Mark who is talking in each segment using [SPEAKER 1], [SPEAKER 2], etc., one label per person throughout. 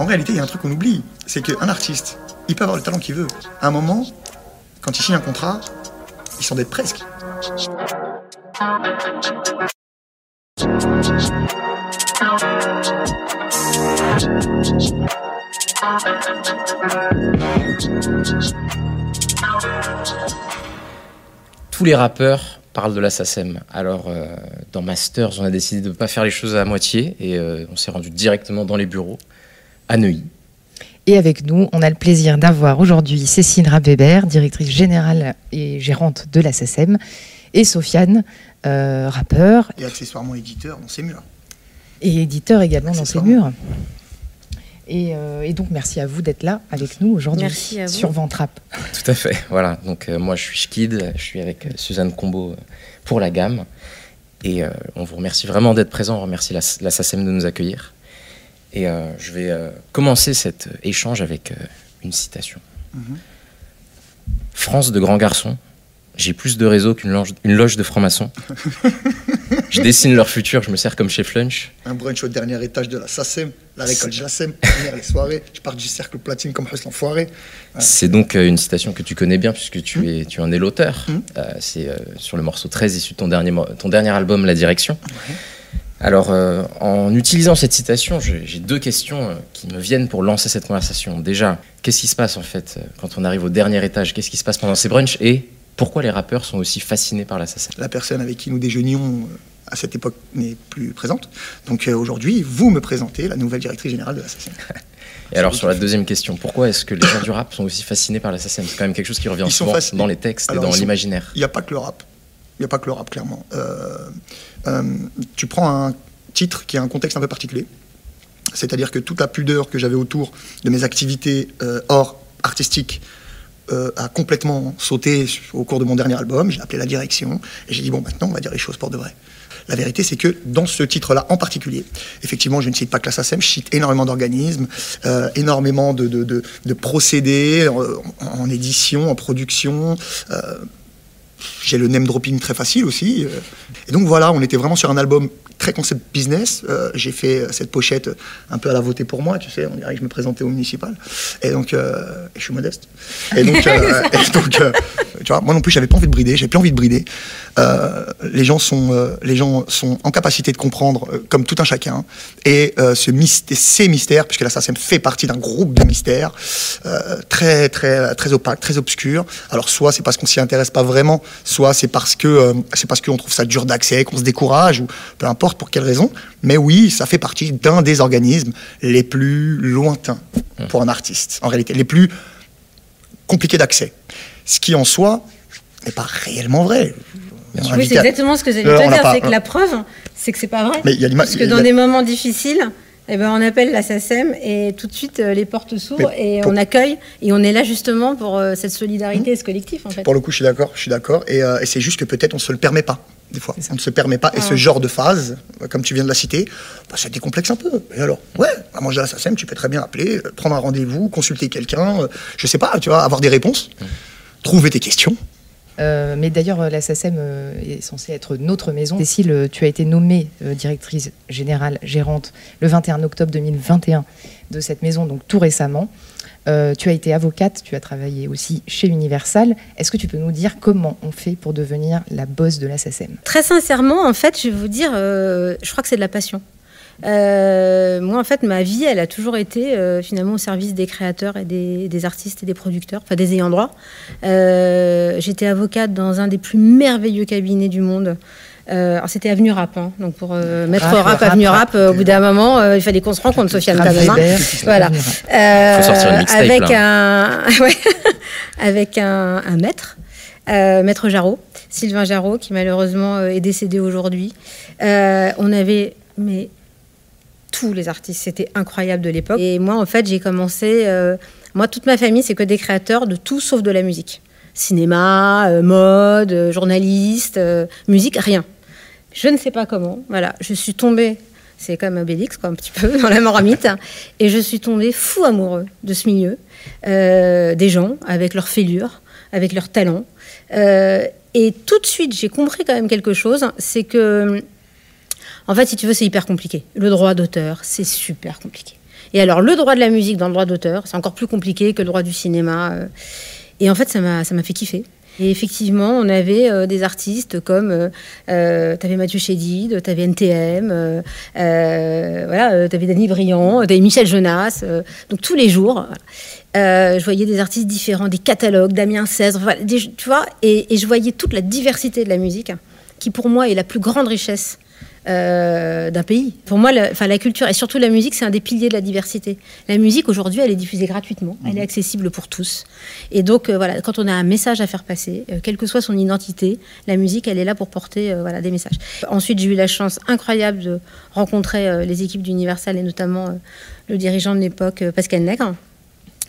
[SPEAKER 1] En réalité, il y a un truc qu'on oublie, c'est qu'un artiste, il peut avoir le talent qu'il veut. À un moment, quand il signe un contrat, il s'en dette presque.
[SPEAKER 2] Tous les rappeurs parlent de la SACEM. Alors, euh, dans Masters, on a décidé de ne pas faire les choses à moitié et euh, on s'est rendu directement dans les bureaux à Neuilly.
[SPEAKER 3] Et avec nous, on a le plaisir d'avoir aujourd'hui Cécile Rabébert, directrice générale et gérante de la SACEM, et Sofiane, euh, rappeur
[SPEAKER 1] Et accessoirement éditeur dans ses murs.
[SPEAKER 3] et éditeur également dans ses murs. Et, euh, et donc, merci à vous d'être là avec nous aujourd'hui sur Ventrap.
[SPEAKER 2] Tout à fait, voilà. Donc, euh, moi, je suis Schkid, je suis avec euh, Suzanne Combo pour la gamme. Et euh, on vous remercie vraiment d'être présent, on remercie la, la SACEM de nous accueillir. Et euh, je vais euh, commencer cet euh, échange avec euh, une citation. France de grand garçon, j'ai plus de réseau qu'une loge, une loge de francs-maçons. je dessine leur futur, je me sers comme chef lunch.
[SPEAKER 1] Un brunch au dernier étage de la SACEM, la récolte première les soirées, je pars du cercle platine comme Hus l'enfoiré. Ouais.
[SPEAKER 2] C'est donc une citation que tu connais bien puisque tu, es, tu en es l'auteur. Euh, c'est sur le morceau 13 issu de ton dernier, ton dernier album, La Direction. Alors, euh, en utilisant cette citation, j'ai deux questions euh, qui me viennent pour lancer cette conversation. Déjà, qu'est-ce qui se passe en fait euh, quand on arrive au dernier étage? Qu'est-ce qui se passe pendant ces brunchs? Et pourquoi les rappeurs sont aussi fascinés par la SACEM
[SPEAKER 1] La personne avec qui nous déjeunions à cette époque n'est plus présente. Donc euh, aujourd'hui, vous me présentez la nouvelle directrice générale de la SACEM.
[SPEAKER 2] Et alors, sur la deuxième question, pourquoi est-ce que les gens du rap sont aussi fascinés par la SACEM C'est quand même quelque chose qui revient
[SPEAKER 1] Ils
[SPEAKER 2] souvent dans les textes
[SPEAKER 1] Alors,
[SPEAKER 2] et dans l'imaginaire.
[SPEAKER 1] Il n'y a pas que le rap. Il n'y a pas que le rap, clairement. Euh, euh, tu prends un titre qui a un contexte un peu particulier. C'est-à-dire que toute la pudeur que j'avais autour de mes activités euh, hors artistiques a complètement sauté au cours de mon dernier album. J'ai appelé la direction et j'ai dit bon, maintenant on va dire les choses pour de vrai. La vérité, c'est que dans ce titre-là en particulier, effectivement, je ne cite pas que la je cite énormément d'organismes, énormément de, de- de- procédés en, édition, en production. J'ai le name dropping très facile aussi. euh. Et donc voilà, on était vraiment sur un album très concept business. Euh, j'ai fait cette pochette un peu à la voter pour moi, tu sais, on dirait que je me présentais au municipal. Et donc, euh, et je suis modeste. Et donc, euh, et donc tu vois, moi non plus, j'avais pas envie de brider, j'ai plus envie de brider. Les, gens sont, les gens sont en capacité de comprendre, comme tout un chacun, et ce mystère, ces mystères, puisque la SACEM fait partie d'un groupe de mystères très, très, très opaque, très obscur. Alors, soit c'est parce qu'on s'y intéresse pas vraiment, soit c'est parce que c'est parce qu'on trouve ça dur d'accès, qu'on se décourage, ou peu importe pour quelle raison? Mais oui, ça fait partie d'un des organismes les plus lointains pour un artiste, en réalité, les plus compliqués d'accès. Ce qui en soi n'est pas réellement vrai. On
[SPEAKER 4] Oui, c'est exactement ce que j'allais
[SPEAKER 1] Euh,
[SPEAKER 4] te
[SPEAKER 1] n'a
[SPEAKER 4] dire, c'est que la preuve, c'est que c'est pas vrai.
[SPEAKER 1] Mais y a
[SPEAKER 4] Parce que
[SPEAKER 1] a-
[SPEAKER 4] dans des moments difficiles, eh ben, on appelle la SACEM et tout de suite euh, les portes s'ouvrent et
[SPEAKER 1] pour-
[SPEAKER 4] on accueille et on est là justement pour euh, cette solidarité et ce collectif en fait.
[SPEAKER 1] Pour le coup, je suis d'accord, je suis d'accord. Et, euh, et c'est juste que peut-être on se le permet pas, des fois. On ne se permet pas. Et ce
[SPEAKER 4] Ah.
[SPEAKER 1] genre de phase, comme tu viens de la citer, bah, ça décomplexe un peu. Et alors, ouais, à manger à la SACEM, tu peux très bien appeler, euh, prendre un rendez-vous, consulter quelqu'un, euh, je sais pas, tu vois, avoir des réponses, trouver tes questions.
[SPEAKER 3] Euh, mais d'ailleurs, euh, la SACEM euh, est censée être notre maison. Cécile, tu as été nommée euh, directrice générale gérante le 21 octobre 2021 de cette maison, donc tout récemment. Euh, tu as été avocate, tu as travaillé aussi chez Universal. Est-ce que tu peux nous dire comment on fait pour devenir la boss de la
[SPEAKER 4] Très sincèrement, en fait, je vais vous dire, euh, je crois que c'est de la passion. Euh, moi, en fait, ma vie, elle a toujours été finalement au service des créateurs et des, artistes et des producteurs, enfin des ayants droit. J'étais avocate dans un des plus merveilleux cabinets du monde. Euh, alors c'était Avenue Rap, hein. donc pour euh, mettre
[SPEAKER 3] Rap,
[SPEAKER 4] rap,
[SPEAKER 3] rap,
[SPEAKER 4] Avenue
[SPEAKER 3] rap.
[SPEAKER 4] Rap, euh, au bout d'un moment, euh, il fallait qu'on se rencontre, Sofiane Tabin.
[SPEAKER 3] Weber,
[SPEAKER 4] Voilà. Euh, avec
[SPEAKER 2] là.
[SPEAKER 4] un, ouais, avec un, un maître, euh, maître Jarreau, Sylvain Jarreau, qui malheureusement euh, est décédé aujourd'hui. Euh, on avait mais tous les artistes. C'était incroyable de l'époque. Et moi, en fait, j'ai commencé. euh, moi, toute ma famille, c'est que des créateurs de tout sauf de la musique. Cinéma, mode, journaliste, musique, rien. Je ne sais pas comment. Voilà, je suis tombée. C'est comme Obélix, quoi, un petit peu, dans la moramite. Et je suis tombée fou amoureux de ce milieu, euh, des gens avec leur fêlure, avec leur talent. Euh, et tout de suite, j'ai compris quand même quelque chose, c'est que, en fait, si tu veux, c'est hyper compliqué. Le droit d'auteur, c'est super compliqué. Et alors, le droit de la musique dans le droit d'auteur, c'est encore plus compliqué que le droit du cinéma. euh. Et en fait, ça m'a fait kiffer. Et effectivement, on avait euh, des artistes comme, euh, euh, t'avais Mathieu Chédid, t'avais NTM, euh, euh, voilà, t'avais Danny Briand, t'avais Michel Jonas. donc tous les jours, je voyais des artistes différents, des catalogues, Damien Cèzre, voilà, des- tu vois, et je voyais toute la diversité de la musique, qui pour moi est la plus grande richesse euh, d'un pays. Pour moi, la, enfin, la culture et surtout la musique, c'est un des piliers de la diversité. La musique, aujourd'hui, elle est diffusée gratuitement, elle est accessible pour tous. Et donc, euh, voilà, quand on a un message à faire passer, euh, quelle que soit son identité, la musique, elle est là pour porter voilà, des messages. Ensuite, j'ai eu la chance incroyable de rencontrer les équipes d'Universal et notamment le dirigeant de l'époque, Pascal Nègre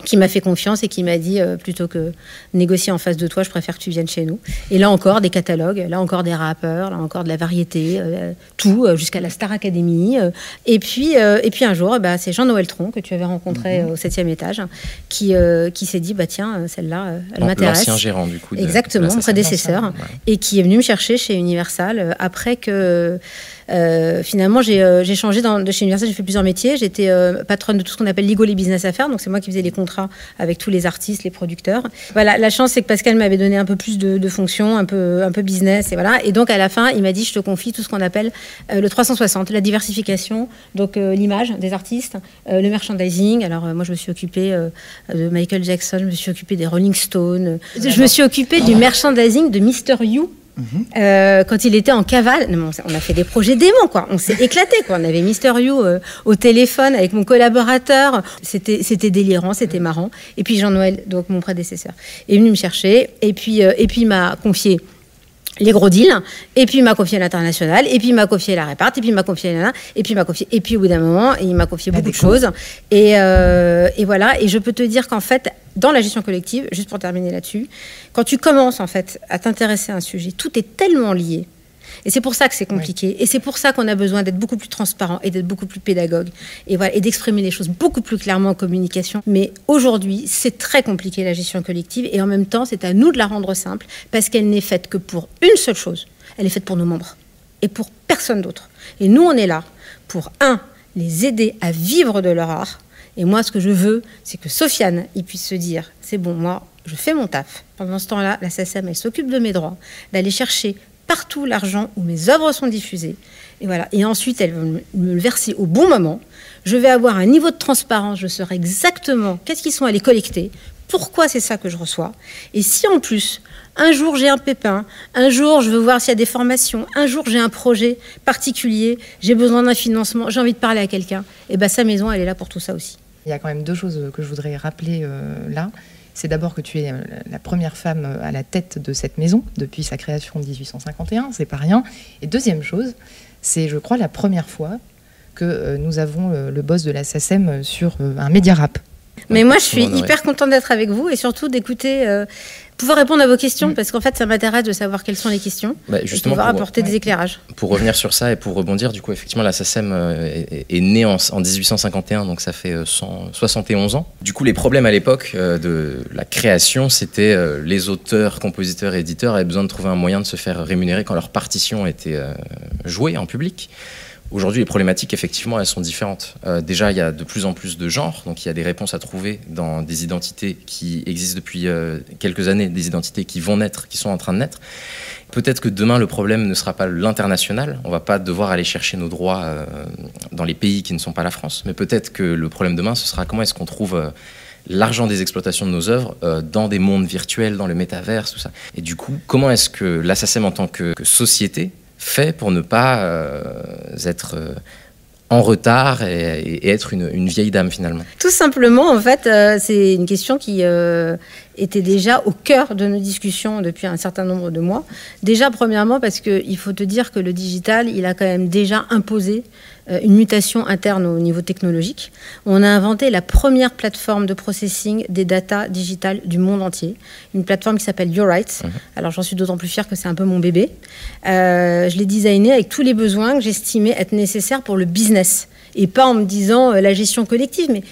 [SPEAKER 4] qui m'a fait confiance et qui m'a dit euh, plutôt que négocier en face de toi, je préfère que tu viennes chez nous. Et là encore des catalogues, là encore des rappeurs, là encore de la variété, euh, tout euh, jusqu'à la Star Academy. et puis et puis un jour, bah, c'est Jean-Noël Tron que tu avais rencontré euh, au septième étage, qui qui s'est dit bah tiens celle-là, elle m'intéresse.
[SPEAKER 2] L'ancien gérant du coup. de-
[SPEAKER 4] Exactement,
[SPEAKER 2] de
[SPEAKER 4] mon prédécesseur,
[SPEAKER 2] Ouais.
[SPEAKER 4] et qui est venu me chercher chez Universal après que euh, finalement j'ai euh, changé dans- de chez Universal, j'ai fait plusieurs métiers. J'étais euh, patronne de tout ce qu'on appelle legal et business affaires, donc c'est moi qui faisais les contrats avec tous les artistes, les producteurs. Voilà, la chance c'est que Pascal m'avait donné un peu plus de, de fonctions, un peu, un peu business, et voilà. Et donc à la fin, il m'a dit je te confie tout ce qu'on appelle euh, le 360, la diversification, donc l'image des artistes, le merchandising. Alors moi je me suis occupée de Michael Jackson, je me suis occupée des Rolling Stones, je me suis occupée du merchandising de Mr. You. Euh, quand il était en cavale, on a fait des projets démons, quoi. On s'est éclaté, quoi. On avait Mister You euh, au téléphone avec mon collaborateur. C'était, c'était délirant, c'était marrant. Et puis Jean-Noël, donc mon prédécesseur, est venu me chercher. Et puis, euh, et puis il m'a confié les gros deals, et puis il m'a confié l'international, et puis il m'a confié la réparte, et puis il m'a confié la et puis il m'a confié, et puis au bout d'un moment, il m'a confié beaucoup de choses. Et, euh, et voilà, et je peux te dire qu'en fait, dans la gestion collective, juste pour terminer là-dessus, quand tu commences en fait à t'intéresser à un sujet, tout est tellement lié. Et c'est pour ça que c'est compliqué. Et c'est pour ça qu'on a besoin d'être beaucoup plus transparent et d'être beaucoup plus pédagogue. Et voilà, et d'exprimer les choses beaucoup plus clairement en communication. Mais aujourd'hui, c'est très compliqué la gestion collective. Et en même temps, c'est à nous de la rendre simple parce qu'elle n'est faite que pour une seule chose. Elle est faite pour nos membres et pour personne d'autre. Et nous, on est là pour, un, les aider à vivre de leur art. Et moi, ce que je veux, c'est que Sofiane, il puisse se dire, c'est bon, moi, je fais mon taf. Pendant ce temps-là, la SACEM, elle s'occupe de mes droits, d'aller chercher partout l'argent où mes œuvres sont diffusées. Et voilà. Et ensuite, elle va me- le verser au bon moment. Je vais avoir un niveau de transparence. Je saurai exactement qu'est-ce qu'ils sont allés collecter, pourquoi c'est ça que je reçois. Et si en plus, un jour j'ai un pépin, un jour je veux voir s'il y a des formations, un jour j'ai un projet particulier, j'ai besoin d'un financement, j'ai envie de parler à quelqu'un, et ben sa maison, elle est là pour tout ça aussi.
[SPEAKER 3] Il y a quand même deux choses que je voudrais rappeler euh, là. C'est d'abord que tu es euh, la première femme euh, à la tête de cette maison depuis sa création en 1851, c'est pas rien. Et deuxième chose, c'est, je crois, la première fois que nous avons le boss de la SACEM sur un média rap.
[SPEAKER 4] Mais moi, je suis hyper contente d'être avec vous et surtout d'écouter, euh, pouvoir répondre à vos questions, parce qu'en fait, ça m'intéresse de savoir quelles sont les questions,
[SPEAKER 2] Bah,
[SPEAKER 4] et
[SPEAKER 2] justement,
[SPEAKER 4] pouvoir
[SPEAKER 2] pour,
[SPEAKER 4] apporter des éclairages.
[SPEAKER 2] pour revenir sur ça et pour rebondir, du coup, effectivement, la SACEM euh, est, est née en, en 1851, donc ça fait euh, 100 71 ans. Du coup, les problèmes à l'époque euh, de la création, c'était euh, les auteurs, compositeurs et éditeurs avaient besoin de trouver un moyen de se faire rémunérer quand leur partition était euh, jouée en public. Aujourd'hui, les problématiques, effectivement, elles sont différentes. Euh, déjà, il y a de plus en plus de genres, donc il y a des réponses à trouver dans des identités qui existent depuis euh, quelques années, des identités qui vont naître, qui sont en train de naître. Peut-être que demain, le problème ne sera pas l'international. On va pas devoir aller chercher nos droits euh, dans les pays qui ne sont pas la France. Mais peut-être que le problème demain, ce sera comment est-ce qu'on trouve l'argent des exploitations de nos œuvres dans des mondes virtuels, dans le métaverse, tout ça. Et du coup, comment est-ce que l'Assasem en tant que société fait pour ne pas euh, être euh, en retard et, être une, vieille dame finalement
[SPEAKER 4] Tout simplement, en fait, euh, c'est une question qui, était déjà au cœur de nos discussions depuis un certain nombre de mois. Déjà, premièrement, parce qu'il faut te dire que le digital, il a quand même déjà imposé une mutation interne au niveau technologique. On a inventé la première plateforme de processing des data digitales du monde entier, une plateforme qui s'appelle Your Rights. Mhm. Alors j'en suis d'autant plus fière que c'est un peu mon bébé. Euh, je l'ai designé avec tous les besoins que j'estimais être nécessaires pour le business et pas en me disant euh, la gestion collective, mais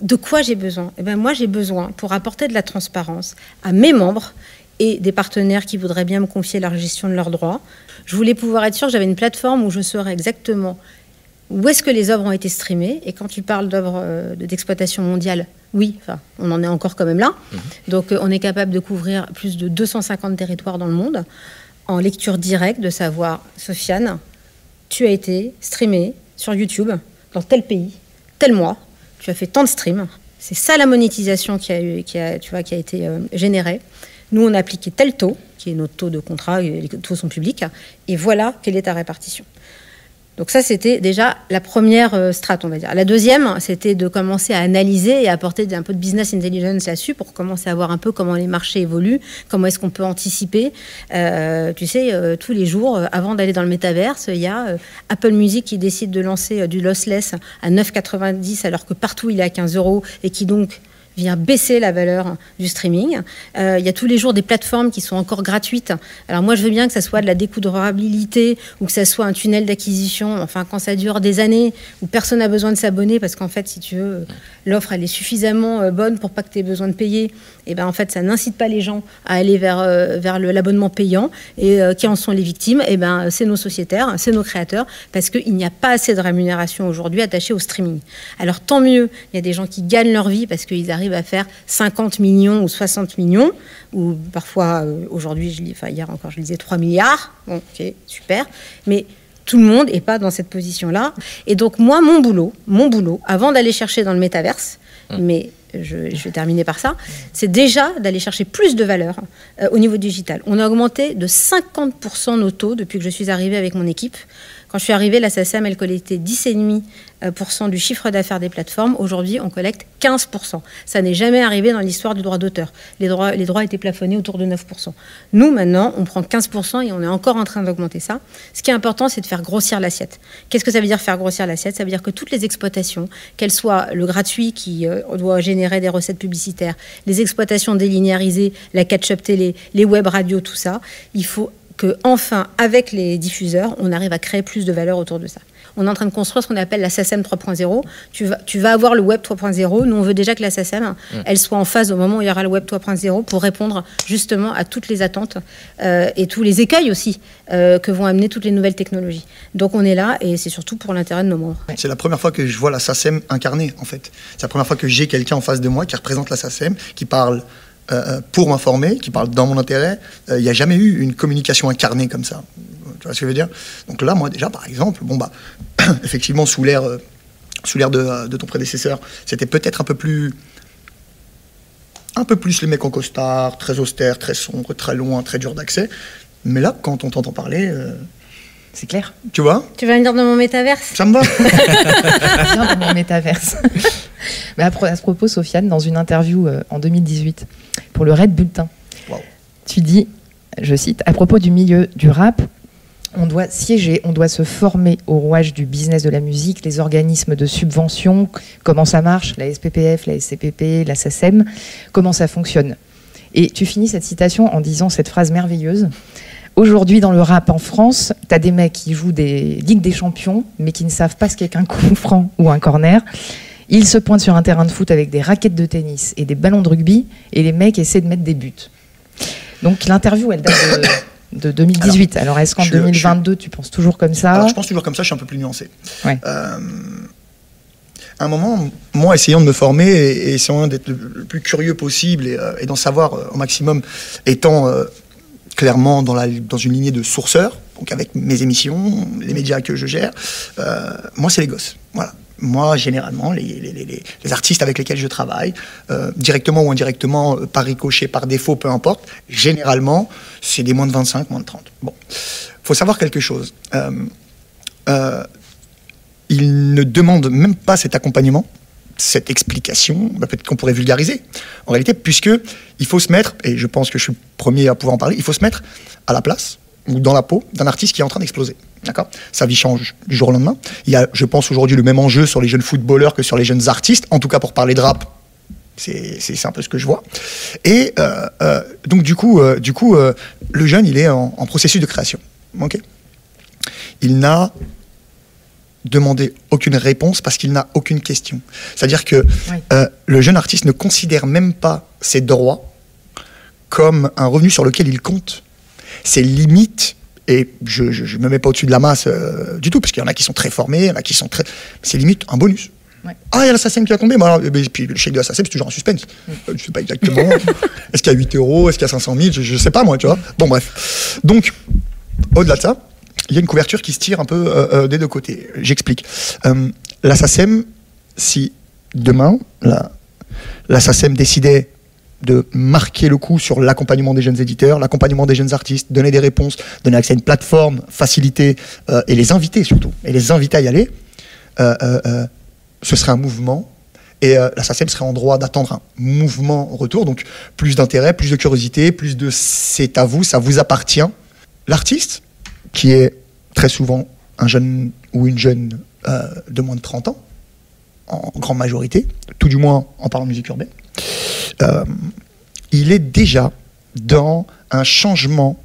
[SPEAKER 4] de quoi j'ai besoin? Eh ben moi j'ai besoin pour apporter de la transparence à mes membres et des partenaires qui voudraient bien me confier la gestion de leurs droits. Je voulais pouvoir être sûr que j'avais une plateforme où je saurais exactement où est-ce que les œuvres ont été streamées Et quand tu parles d'œuvres euh, d'exploitation mondiale, oui, enfin, on en est encore quand même là. Mhm. Donc euh, on est capable de couvrir plus de 250 territoires dans le monde en lecture directe, de savoir, Sofiane, tu as été streamé sur YouTube dans tel pays, tel mois, tu as fait tant de streams. C'est ça la monétisation qui a, eu, qui a, tu vois, qui a été euh, générée. Nous, on a appliqué tel taux, qui est notre taux de contrat, les taux sont publics, et voilà quelle est ta répartition. Donc ça, c'était déjà la première euh, strate, on va dire. La deuxième, c'était de commencer à analyser et apporter un peu de business intelligence là-dessus pour commencer à voir un peu comment les marchés évoluent, comment est-ce qu'on peut anticiper. Euh, tu sais, euh, tous les jours, avant d'aller dans le métaverse, il y a Apple Music qui décide de lancer du lossless à 9,90 alors que partout il est à 15 euros et qui donc vient baisser la valeur du streaming. Euh, il y a tous les jours des plateformes qui sont encore gratuites. Alors moi, je veux bien que ça soit de la découvrabilité ou que ça soit un tunnel d'acquisition. Enfin, quand ça dure des années où personne n'a besoin de s'abonner parce qu'en fait, si tu veux, l'offre elle est suffisamment euh, bonne pour pas que tu aies besoin de payer. Et ben en fait, ça n'incite pas les gens à aller vers euh, vers l'abonnement payant. Et qui en sont les victimes? Et ben c'est nos sociétaires, c'est nos créateurs, parce qu'il n'y a pas assez de rémunération aujourd'hui attachée au streaming. Alors tant mieux, il y a des gens qui gagnent leur vie parce qu'ils arrivent à faire 50 millions ou 60 millions, ou parfois, euh, aujourd'hui, enfin hier encore, je disais 3 milliards. Bon, ok, super. Mais tout le monde n'est pas dans cette position-là. Et donc, moi, mon boulot, mon boulot, avant d'aller chercher dans le métaverse, hum. mais je, vais terminer par ça, c'est déjà d'aller chercher plus de valeur euh, au niveau digital. On a augmenté de 50% nos taux depuis que je suis arrivée avec mon équipe. Quand je suis arrivée, la SACEM, elle collectait 10,5% euh, du chiffre d'affaires des plateformes. Aujourd'hui, on collecte 15%. Ça n'est jamais arrivé dans l'histoire du droit d'auteur. Les droits, les droits étaient plafonnés autour de 9%. Nous, maintenant, on prend 15% et on est encore en train d'augmenter ça. Ce qui est important, c'est de faire grossir l'assiette. Qu'est-ce que ça veut dire faire grossir l'assiette? Ça veut dire que toutes les exploitations, qu'elles soient le gratuit qui euh, doit générer des recettes publicitaires, les exploitations délinéarisées, la catch-up télé, les web radios, tout ça, il faut que enfin, avec les diffuseurs, on arrive à créer plus de valeur autour de ça. On est en train de construire ce qu'on appelle la SACEM 3.0. Tu vas, tu vas avoir le Web 3.0. Nous, on veut déjà que la SACEM, mm. elle soit en phase au moment où il y aura le Web 3.0 pour répondre justement à toutes les attentes euh, et tous les écueils aussi euh, que vont amener toutes les nouvelles technologies. Donc on est là et c'est surtout pour l'intérêt de nos membres.
[SPEAKER 1] C'est la première fois que je vois la SACEM incarnée en fait. C'est la première fois que j'ai quelqu'un en face de moi qui représente la SACEM, qui parle euh, euh, pour m'informer, qui parle dans mon intérêt. Euh, il n'y a jamais eu une communication incarnée comme ça. Tu vois ce que je veux dire? Donc là, moi déjà, par exemple, bon bah, effectivement, sous l'ère, sous l'ère de, de, ton prédécesseur, c'était peut-être un peu plus, un peu plus les mecs en costard, très austère, très sombre, très loin, très dur d'accès. Mais là, quand on t'entend parler,
[SPEAKER 3] c'est clair.
[SPEAKER 1] Tu vois?
[SPEAKER 4] Tu vas venir dans mon métaverse?
[SPEAKER 1] Ça me va.
[SPEAKER 3] Viens dans mon métaverse. Mais à, ce propos, Sofiane, dans une interview en 2018, pour le Red Bulletin. Tu dis, je cite, à propos du milieu du rap, on doit siéger, on doit se former au rouage du business de la musique, les organismes de subvention, comment ça marche, la SPPF, la SCPP, la SACEM, comment ça fonctionne? Et tu finis cette citation en disant cette phrase merveilleuse. Aujourd'hui, dans le rap en France, tu as des mecs qui jouent des Ligues des Champions, mais qui ne savent pas ce qu'est qu'un coup franc ou un corner. Ils se pointent sur un terrain de foot avec des raquettes de tennis et des ballons de rugby, et les mecs essaient de mettre des buts. Donc l'interview, elle date de, 2018. Alors, est-ce qu'en 2022, tu penses toujours comme ça
[SPEAKER 1] Alors, Je pense toujours comme ça, je suis un peu plus nuancé. Euh, à un moment, moi, essayant de me former et, essayant d'être le, plus curieux possible et, euh, d'en savoir euh, au maximum, étant clairement dans, la, dans une lignée de sourceur, donc avec mes émissions, les médias que je gère, moi, c'est les gosses. Voilà moi, généralement, les, artistes avec lesquels je travaille, euh, directement ou indirectement, euh, par ricochet, par défaut, peu importe, généralement, c'est des moins de 25, moins de 30. Bon, faut savoir quelque chose. Euh, ils ne demandent même pas cet accompagnement cette explication, bah, peut-être qu'on pourrait vulgariser, en réalité, puisque il faut se mettre, et je pense que je suis premier à pouvoir en parler, il faut se mettre à la place ou dans la peau d'un artiste qui est en train d'exploser. D'accord Sa vie change du jour au lendemain. Il y a, je pense, aujourd'hui le même enjeu sur les jeunes footballeurs que sur les jeunes artistes, en tout cas pour parler de rap. C'est un peu ce que je vois. Et euh, euh, donc, du coup, euh, du coup le jeune, il est en, processus de création. il n'a demandé aucune réponse parce qu'il n'a aucune question. C'est-à-dire que le jeune artiste ne considère même pas ses droits comme un revenu sur lequel il compte. Ses limites et je ne me mets pas au-dessus de la masse euh, du tout, parce qu'il y en a qui sont très formés, il y en a qui sont très. C'est limite un bonus. Ah, il y a l'assassin qui a tombé. et puis le chèque de l'assassin, c'est toujours un suspense. Mm. Euh, je ne sais pas exactement. est-ce qu'il y a 8 euros Est-ce qu'il y a 500 000 Je ne sais pas, moi, tu vois. Bon, bref. Donc, au-delà de ça, il y a une couverture qui se tire un peu euh, des deux côtés. J'explique. l'assassin, si demain, l'assassin décidait de marquer le coup sur l'accompagnement des jeunes éditeurs, l'accompagnement des jeunes artistes, donner des réponses, donner accès à une plateforme, faciliter euh, et les inviter surtout, et les inviter à y aller, euh, euh, ce serait un mouvement. Et la SACEM serait en droit d'attendre un mouvement retour, donc plus d'intérêt, plus de curiosité, plus de c'est à vous, ça vous appartient. L'artiste, qui est très souvent un jeune ou une jeune de moins de 30 ans, en grande majorité, tout du moins en parlant de musique urbaine, euh, il est déjà dans un changement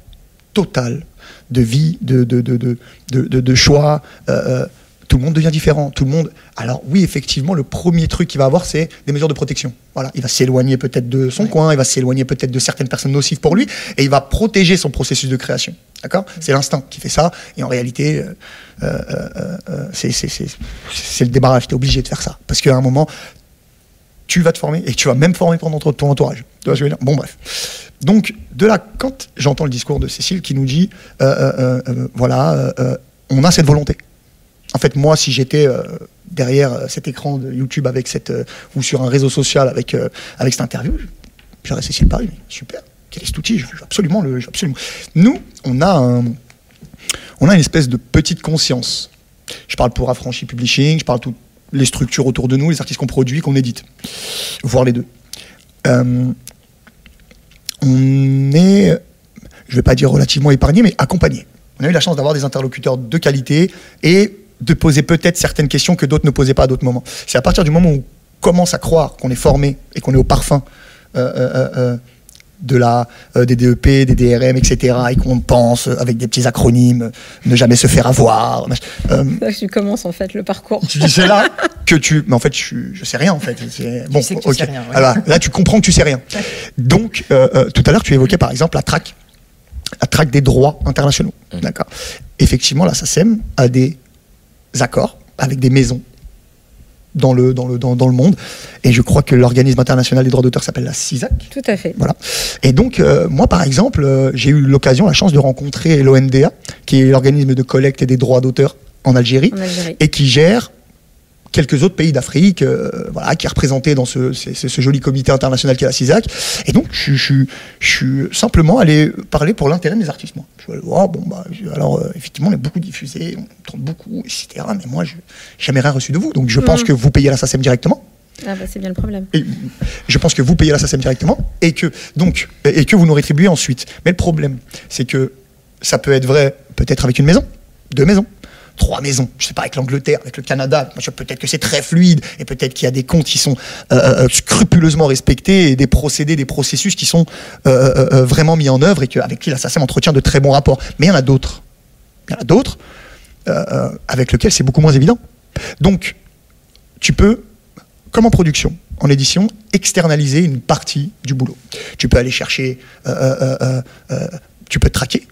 [SPEAKER 1] total de vie, de, de, de, de choix. Euh, euh, tout le monde devient différent. Tout le monde. Alors oui, effectivement, le premier truc qu'il va avoir, c'est des mesures de protection. Voilà, il va s'éloigner peut-être de son coin, il va s'éloigner peut-être de certaines personnes nocives pour lui, et il va protéger son processus de création. D'accord? C'est l'instinct qui fait ça, et en réalité, c'est le débarrage. Tu es obligé de faire ça, parce qu'à un moment, tu vas te former et tu vas même former pendant ton entourage. Tu vois Bon, bref. Donc, de là, quand j'entends le discours de Cécile qui nous dit euh, euh, euh, voilà, on a cette volonté. En fait, moi, si j'étais derrière cet écran de YouTube avec cette, ou sur un réseau social avec, avec cette interview, j'aurais Cécile Paris. Super. Quel est cet outil? Je absolument le. Absolument. Nous, on a, un, on a une espèce de petite conscience. Je parle pour Affranchi Publishing, je parle tout, les structures autour de nous, les artistes qu'on produit, qu'on édite, voire les deux. Euh, on est, je ne vais pas dire relativement épargné, mais accompagné. On a eu la chance d'avoir des interlocuteurs de qualité et de poser peut-être certaines questions que d'autres ne posaient pas à d'autres moments. C'est à partir du moment où on commence à croire qu'on est formé et qu'on est au parfum euh, euh, de la, euh, des DEP, des DRM, etc., et qu'on pense avec des petits acronymes, ne jamais se faire avoir.
[SPEAKER 4] Euh, tu commences en fait le parcours.
[SPEAKER 1] Tu dis c'est là que tu. Mais en fait, je, je sais rien en fait. Bon, sais sais rien, Alors, là, tu comprends que tu sais rien. Donc, euh, tout à l'heure, tu évoquais par exemple la traque, la traque des droits internationaux. Mmh. D'accord. Effectivement, la SACEM a des accords avec des maisons dans le, dans le, dans, dans, le monde. Et je crois que l'organisme international des droits d'auteur s'appelle la CISAC.
[SPEAKER 4] Tout à fait.
[SPEAKER 1] Voilà. Et donc, euh, moi, par exemple, euh, j'ai eu l'occasion, la chance de rencontrer l'ONDA, qui est l'organisme de collecte des droits d'auteur en Algérie, en Algérie, et qui gère quelques autres pays d'Afrique, euh, voilà, qui est représenté dans ce, ce, joli comité international qui est la CISAC. Et donc, je, je, je suis simplement allé parler pour l'intérêt des artistes. Moi. Je suis bon, bah, alors, euh, effectivement, on est beaucoup diffusé, on tourne beaucoup, etc. Mais moi, je n'ai jamais rien reçu de vous. Donc, je pense mm. que vous payez la SACEM directement.
[SPEAKER 4] Ah bah c'est bien le problème.
[SPEAKER 1] Et je pense que vous payez la SACEM directement et que, donc, et que vous nous rétribuez ensuite. Mais le problème, c'est que ça peut être vrai peut-être avec une maison, deux maisons, trois maisons. Je sais pas, avec l'Angleterre, avec le Canada. Peut-être que c'est très fluide et peut-être qu'il y a des comptes qui sont euh, euh, scrupuleusement respectés et des procédés, des processus qui sont euh, vraiment mis en œuvre et avec qui la SACEM entretient de très bons rapports. Mais il y en a d'autres. Il y en a d'autres avec lesquels c'est beaucoup moins évident. Donc, tu peux, comme en production, en édition, externaliser une partie du boulot. Tu peux aller chercher, tu peux traquer,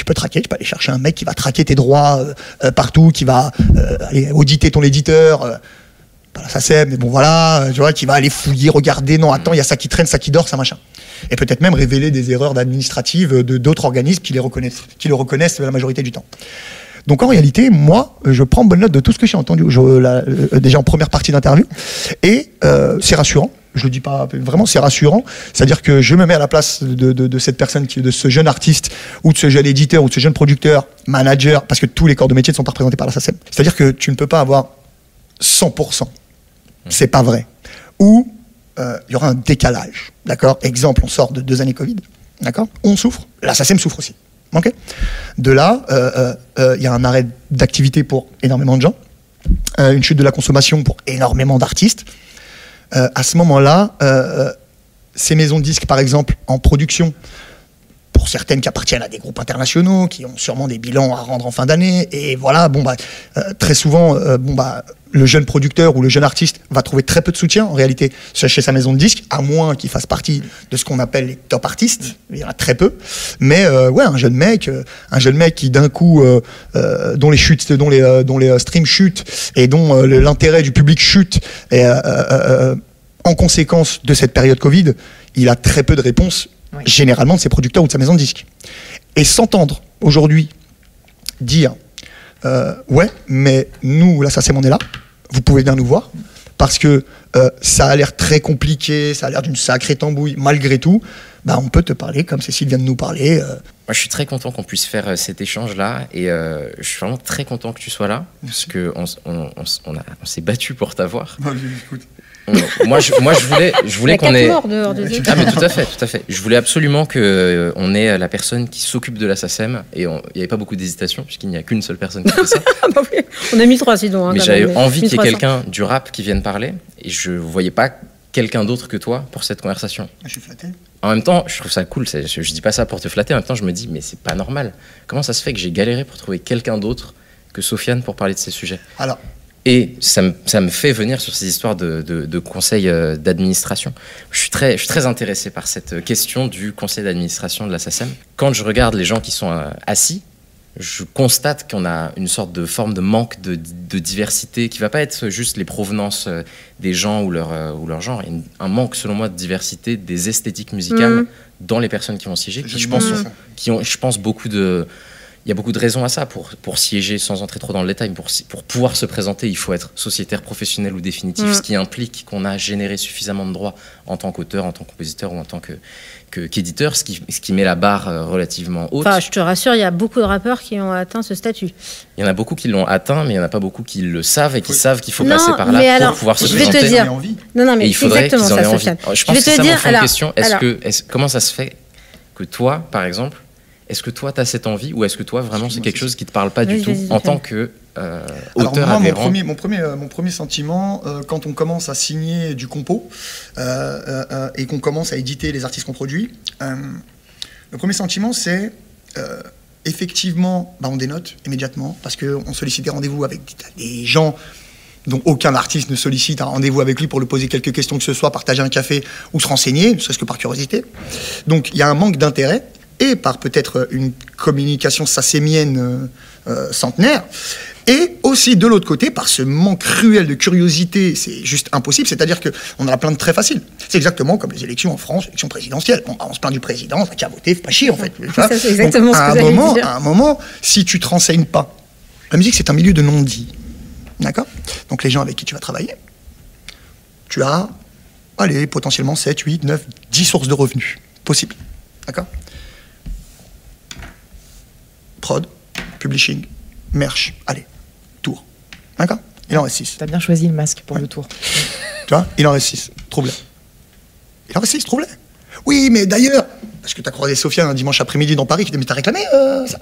[SPEAKER 1] tu peux traquer, tu peux aller chercher un mec qui va traquer tes droits euh, euh, partout, qui va euh, aller auditer ton éditeur. pas la SACEM, mais bon voilà, tu vois, qui va aller fouiller, regarder, non, attends, il y a ça qui traîne, ça qui dort, ça machin. Et peut-être même révéler des erreurs administratives de d'autres organismes qui les reconnaissent, qui le reconnaissent la majorité du temps. Donc en réalité, moi, je prends bonne note de tout ce que j'ai entendu déjà en première partie d'interview, et c'est rassurant je le dis pas vraiment, c'est rassurant. C'est-à-dire que je me mets à la place de, cette personne, qui, de ce jeune artiste, ou de ce jeune éditeur, ou de ce jeune producteur, manager, parce que tous les corps de métier ne sont pas représentés par la SACEM. C'est-à-dire que tu ne peux pas avoir 100% c'est pas vrai. Ou euh, il y aura un décalage. D'accord? Exemple, on sort de deux années Covid. D'accord? On souffre. La SACEM souffre aussi. Ok? De là, euh, euh, il y a un arrêt d'activité pour énormément de gens, une chute de la consommation pour énormément d'artistes. À ce moment-là, ces maisons de disques, par exemple, en production, pour certaines qui appartiennent à des groupes internationaux, qui ont sûrement des bilans à rendre en fin d'année. Et voilà, bon bah, très souvent, bon bah, le jeune producteur ou le jeune artiste va trouver très peu de soutien en réalité chez sa maison de disques, à moins qu'il fasse partie de ce qu'on appelle les top artistes. Il y en a très peu. Mais euh, ouais, un jeune mec, euh, un jeune mec qui d'un coup, euh, dont les chutes, dont les, dont les streams chutent et dont l'intérêt du public chute, et en conséquence de cette période Covid, il a très peu de réponses généralement de ses producteurs ou de sa maison de disques. Et s'entendre aujourd'hui dire euh, ouais, mais nous, là, ça c'est mon est là. Vous pouvez bien nous voir parce que euh, ça a l'air très compliqué, ça a l'air d'une sacrée tambouille. Malgré tout, bah, on peut te parler comme Cécile vient de nous parler. Euh.
[SPEAKER 2] Moi, je suis très content qu'on puisse faire cet échange-là et je suis vraiment très content que tu sois là parce qu'on on, on, on s'est battu pour t'avoir. Moi, je, moi, je voulais, je voulais qu'on ait.
[SPEAKER 4] Morts dehors
[SPEAKER 2] ah, mais tout à fait, tout à fait. Je voulais absolument que euh, on ait la personne qui s'occupe de la SACEM et il n'y avait pas beaucoup d'hésitation puisqu'il n'y a qu'une seule personne qui fait ça.
[SPEAKER 4] Ah, bah on a mis trois sinon.
[SPEAKER 2] Hein, mais j'avais envie qu'il y ait quelqu'un du rap qui vienne parler et je voyais pas quelqu'un d'autre que toi pour cette conversation.
[SPEAKER 1] Ah, je suis flatté.
[SPEAKER 2] En même temps, je trouve ça cool. Je, je dis pas ça pour te flatter. En même temps, je me dis, mais c'est pas normal. Comment ça se fait que j'ai galéré pour trouver quelqu'un d'autre que Sofiane pour parler de ces sujets?
[SPEAKER 1] Alors,
[SPEAKER 2] et ça me, ça me, fait venir sur ces histoires de, de, de conseils euh, d'administration. Je suis, très, je suis très intéressé par cette question du conseil d'administration de la SACEM. Quand je regarde les gens qui sont euh, assis, je constate qu'on a une sorte de forme de manque de, de diversité qui va pas être juste les provenances euh, des gens ou leur, ou leur genre. Il y a un manque, selon moi, de diversité des esthétiques musicales mmh. dans les personnes qui vont siéger, qui, je pense, qui ont, je pense, beaucoup de il y a beaucoup de raisons à ça pour, pour siéger sans entrer trop dans le détail. Pour, pour pouvoir se présenter, il faut être sociétaire, professionnel ou définitif, mm. ce qui implique qu'on a généré suffisamment de droits en tant qu'auteur, en tant que compositeur ou en tant que, qu'éditeur, ce, qui, ce qui met la barre euh, relativement haute.
[SPEAKER 4] Enfin, je te rassure, il y a beaucoup de rappeurs qui ont atteint ce statut.
[SPEAKER 2] Il y en a beaucoup qui l'ont atteint, mais il n'y en a pas beaucoup qui le savent et qui savent qu'il faut passer par là pour pouvoir se
[SPEAKER 4] je
[SPEAKER 2] présenter.
[SPEAKER 4] Vais te dire.
[SPEAKER 1] Non,
[SPEAKER 4] non, mais
[SPEAKER 2] il faudrait
[SPEAKER 4] exactement ça,
[SPEAKER 2] Sofiane. Je pense je vais que te dire, alors, question. Est-ce que, comment ça se fait que toi, par exemple, est-ce que toi, tu as cette envie ou est-ce que toi, vraiment, c'est quelque chose qui ne te parle pas du tout en tant que euh, auteur
[SPEAKER 1] Alors moi, mon premier, mon premier, euh, mon premier sentiment, euh, quand on commence à signer du compo et qu'on commence à éditer les artistes qu'on produit, le premier sentiment, c'est effectivement, bah, on dénote immédiatement parce qu'on sollicite des rendez-vous avec des gens dont aucun artiste ne sollicite un rendez-vous avec lui pour lui poser quelques questions que ce soit, partager un café ou se renseigner, ne serait-ce que par curiosité. Donc il y a un manque d'intérêt et par peut-être une communication sacémienne euh, euh, centenaire, et aussi de l'autre côté par ce manque cruel de curiosité, c'est juste impossible, c'est-à-dire qu'on a plein de très facile. C'est exactement comme les élections en France, élections présidentielles. Bon, bah, on se plaint du président, qui a voté, faut pas chier en fait.
[SPEAKER 4] c'est exactement ce
[SPEAKER 1] à, un moment, à un moment, si tu te renseignes pas, la musique c'est un milieu de non-dit. D'accord? Donc les gens avec qui tu vas travailler, tu as, allez, potentiellement 7, 8, 9, 10 sources de revenus possibles. D'accord? Prod, publishing, merch, allez, tour. D'accord Il en reste 6.
[SPEAKER 3] T'as bien choisi le masque pour le tour.
[SPEAKER 1] tu vois Il en reste 6. Troublé. Il en reste 6, troublé. Oui, mais d'ailleurs, parce que t'as croisé Sophia un dimanche après-midi dans Paris qui dit Mais t'as réclamé euh, ça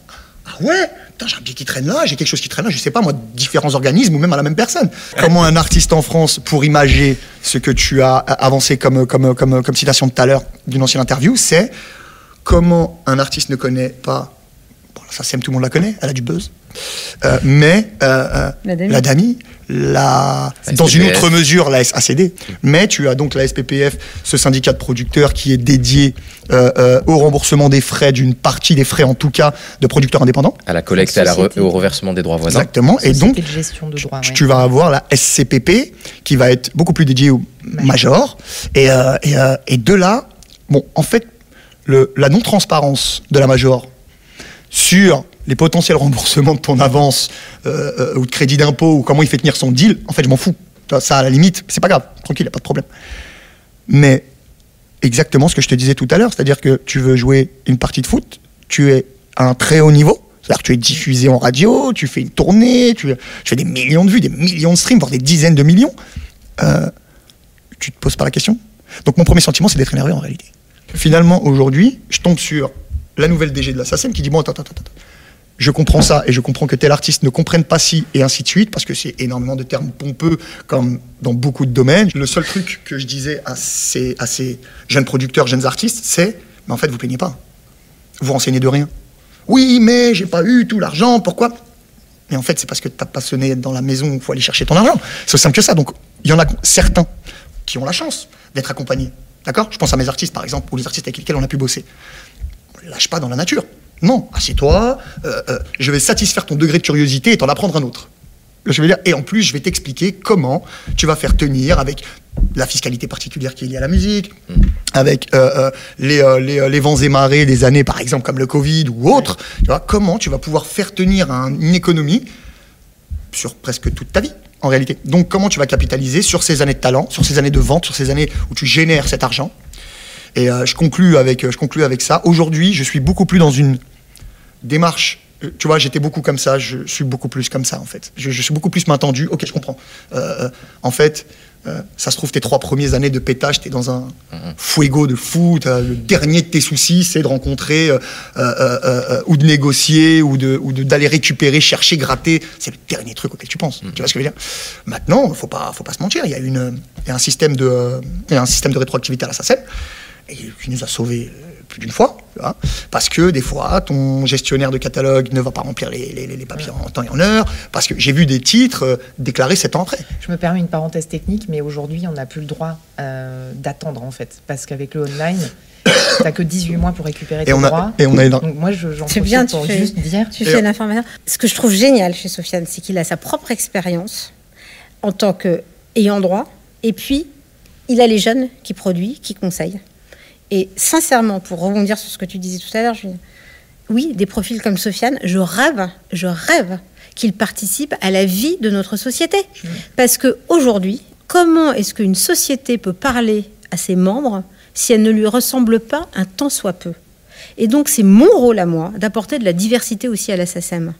[SPEAKER 1] Ah ouais J'ai un billet qui traîne là, j'ai quelque chose qui traîne là, je sais pas moi, différents organismes ou même à la même personne. Comment un artiste en France, pour imager ce que tu as avancé comme, comme, comme, comme citation tout à l'heure d'une ancienne interview, c'est comment un artiste ne connaît pas ça SACEM, tout le monde la connaît, elle a du buzz. Euh, mais euh, euh, la DAMI, la, dans une autre mesure la SACD, mais tu as donc la SPPF, ce syndicat de producteurs qui est dédié au remboursement des frais, d'une partie des frais en tout cas, de producteurs indépendants.
[SPEAKER 2] À la collecte et au reversement des droits voisins.
[SPEAKER 1] Exactement. Et donc, tu, vas avoir la SCPP qui va être beaucoup plus dédiée au major. Et, et, et de là, bon, en fait, le, la non-transparence de la major sur les potentiels remboursements de ton avance euh, euh, ou de crédit d'impôt ou comment il fait tenir son deal, en fait, je m'en fous. Ça, à la limite, c'est pas grave, tranquille, il a pas de problème. Mais exactement ce que je te disais tout à l'heure, c'est-à-dire que tu veux jouer une partie de foot, tu es à un très haut niveau, c'est-à-dire que tu es diffusé en radio, tu fais une tournée, tu, fais des millions de vues, des millions de streams, voire des dizaines de millions. euh, tu te poses pas la question. Donc mon premier sentiment, c'est d'être énervé en réalité. Finalement, aujourd'hui, je tombe sur la nouvelle DG de la SACEM qui dit bon, attends, attends, attends. Je comprends ça et je comprends que tel artiste ne comprenne pas si et ainsi de suite parce que c'est énormément de termes pompeux comme dans beaucoup de domaines. Le seul truc que je disais à ces, jeunes producteurs, jeunes artistes, c'est mais en fait, vous plaignez pas. Vous renseignez de rien. Oui, mais j'ai pas eu tout l'argent, pourquoi? Mais en fait, c'est parce que t'as pas sonné dans la maison il faut aller chercher ton argent. C'est aussi simple que ça. Donc, il y en a certains qui ont la chance d'être accompagnés. D'accord? Je pense à mes artistes, par exemple, ou les artistes avec lesquels on a pu bosser. Lâche pas dans la nature. Non, assieds-toi, euh, euh, je vais satisfaire ton degré de curiosité et t'en apprendre un autre. Je vais dire, et en plus, je vais t'expliquer comment tu vas faire tenir avec la fiscalité particulière qui est liée à la musique, avec euh, euh, les, euh, les, les vents et marées des années, par exemple, comme le Covid ou autre. Tu vois, comment tu vas pouvoir faire tenir un- une économie sur presque toute ta vie, en réalité. Donc, comment tu vas capitaliser sur ces années de talent, sur ces années de vente, sur ces années où tu génères cet argent. Et euh, je, conclus avec, euh, je conclus avec ça. Aujourd'hui, je suis beaucoup plus dans une démarche. euh, Tu vois, j'étais beaucoup comme ça, je suis beaucoup plus comme ça en fait. Je, je suis beaucoup plus main tendue. Ok, je comprends. Euh, en fait, euh, ça se trouve, tes trois premières années de pétage, t'es dans un fuego de fou. Le dernier de tes soucis, c'est de rencontrer euh, euh, ou de négocier ou de ou d'aller récupérer, chercher, gratter. C'est le dernier truc auquel tu penses. Tu vois ce que je veux dire? Maintenant, faut pas, faut pas se mentir. Il y a une, y a un système de, y a un système de rétroactivité à la SACEM et qui nous a sauvés euh, plus d'une fois, parce que des fois, ton gestionnaire de catalogue ne va pas remplir les, les- les papiers en temps et en heure, parce que j'ai vu des titres euh, déclarés sept ans après.
[SPEAKER 3] Je me permets une parenthèse technique, mais aujourd'hui, on n'a plus le droit euh, d'attendre, en fait. Parce qu'avec le online, tu n'as que 18 mois pour récupérer
[SPEAKER 1] Et
[SPEAKER 3] tes
[SPEAKER 1] on
[SPEAKER 3] droits.
[SPEAKER 1] a, et on a
[SPEAKER 3] Donc moi, je- j'en profite
[SPEAKER 4] bien, tu
[SPEAKER 3] pour
[SPEAKER 4] fais-
[SPEAKER 3] juste dire...
[SPEAKER 4] Tu fais l'information. Ce que je trouve génial chez Sofiane, c'est qu'il a sa propre expérience en tant qu'ayant droit, et puis il a les jeunes qui produisent, qui conseillent. Et sincèrement, pour rebondir sur ce que tu disais tout à l'heure, oui, des profils comme Sofiane, je rêve, je rêve qu'ils participent à la vie de notre société. Parce que aujourd'hui, comment est-ce qu'une société peut parler à ses membres si elle ne lui ressemble pas un tant soit peu? Et donc, c'est mon rôle à moi d'apporter de la diversité aussi à la SACEM.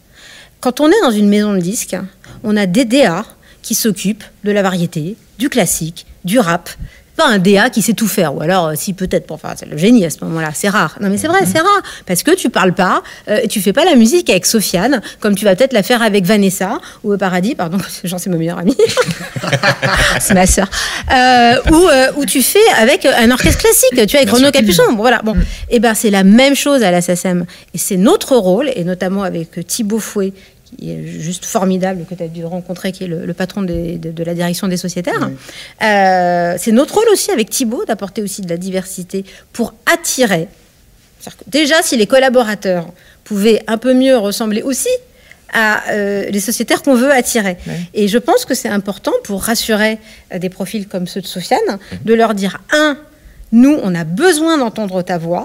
[SPEAKER 4] Quand on est dans une maison de disques, on a des DA qui s'occupent de la variété, du classique, du rap. Pas un DA qui sait tout faire, ou alors euh, si peut-être pour faire c'est le génie à ce moment-là, c'est rare. Non mais c'est vrai, c'est rare parce que tu parles pas, euh, et tu fais pas la musique avec Sofiane comme tu vas peut-être la faire avec Vanessa ou au Paradis, pardon, Jean c'est ma meilleure amie, c'est ma sœur, euh, ou euh, où tu fais avec un orchestre classique, tu vois avec Renaud Capuçon. Bon, voilà, bon, et ben c'est la même chose à la SACEM et c'est notre rôle et notamment avec Thibaut Fouet qui est juste formidable, que tu as dû rencontrer, qui est le, le patron des- de, de la direction des sociétaires. Euh, c'est notre rôle aussi avec Thibaut d'apporter aussi de la diversité pour attirer. Déjà, si les collaborateurs pouvaient un peu mieux ressembler aussi à euh, les sociétaires qu'on veut attirer. Et je pense que c'est important pour rassurer euh, des profils comme ceux de Sofiane, de leur dire, un, nous, on a besoin d'entendre ta voix.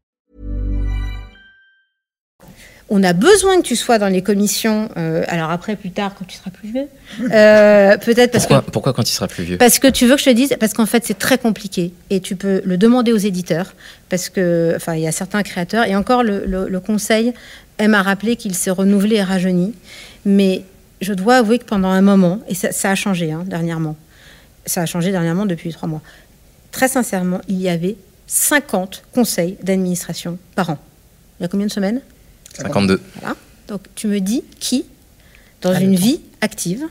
[SPEAKER 4] On a besoin que tu sois dans les commissions. euh, alors après, plus tard, quand tu seras plus vieux, euh, peut-être parce
[SPEAKER 2] Pourquoi,
[SPEAKER 4] que
[SPEAKER 2] pourquoi quand il sera plus vieux?
[SPEAKER 4] Parce que tu veux que je te dise Parce qu'en fait, c'est très compliqué. Et tu peux le demander aux éditeurs. Parce que, enfin, il y a certains créateurs. Et encore, le, le- le conseil aime à rappeler qu'il s'est renouvelé et rajeuni. Mais je dois avouer que pendant un moment, et ça, ça a changé hein, dernièrement, ça a changé dernièrement depuis trois mois. Très sincèrement, il y avait 50 conseils d'administration par an. Il y a combien de semaines?
[SPEAKER 2] 52.
[SPEAKER 4] voilà. Donc tu me dis qui, dans une vie active,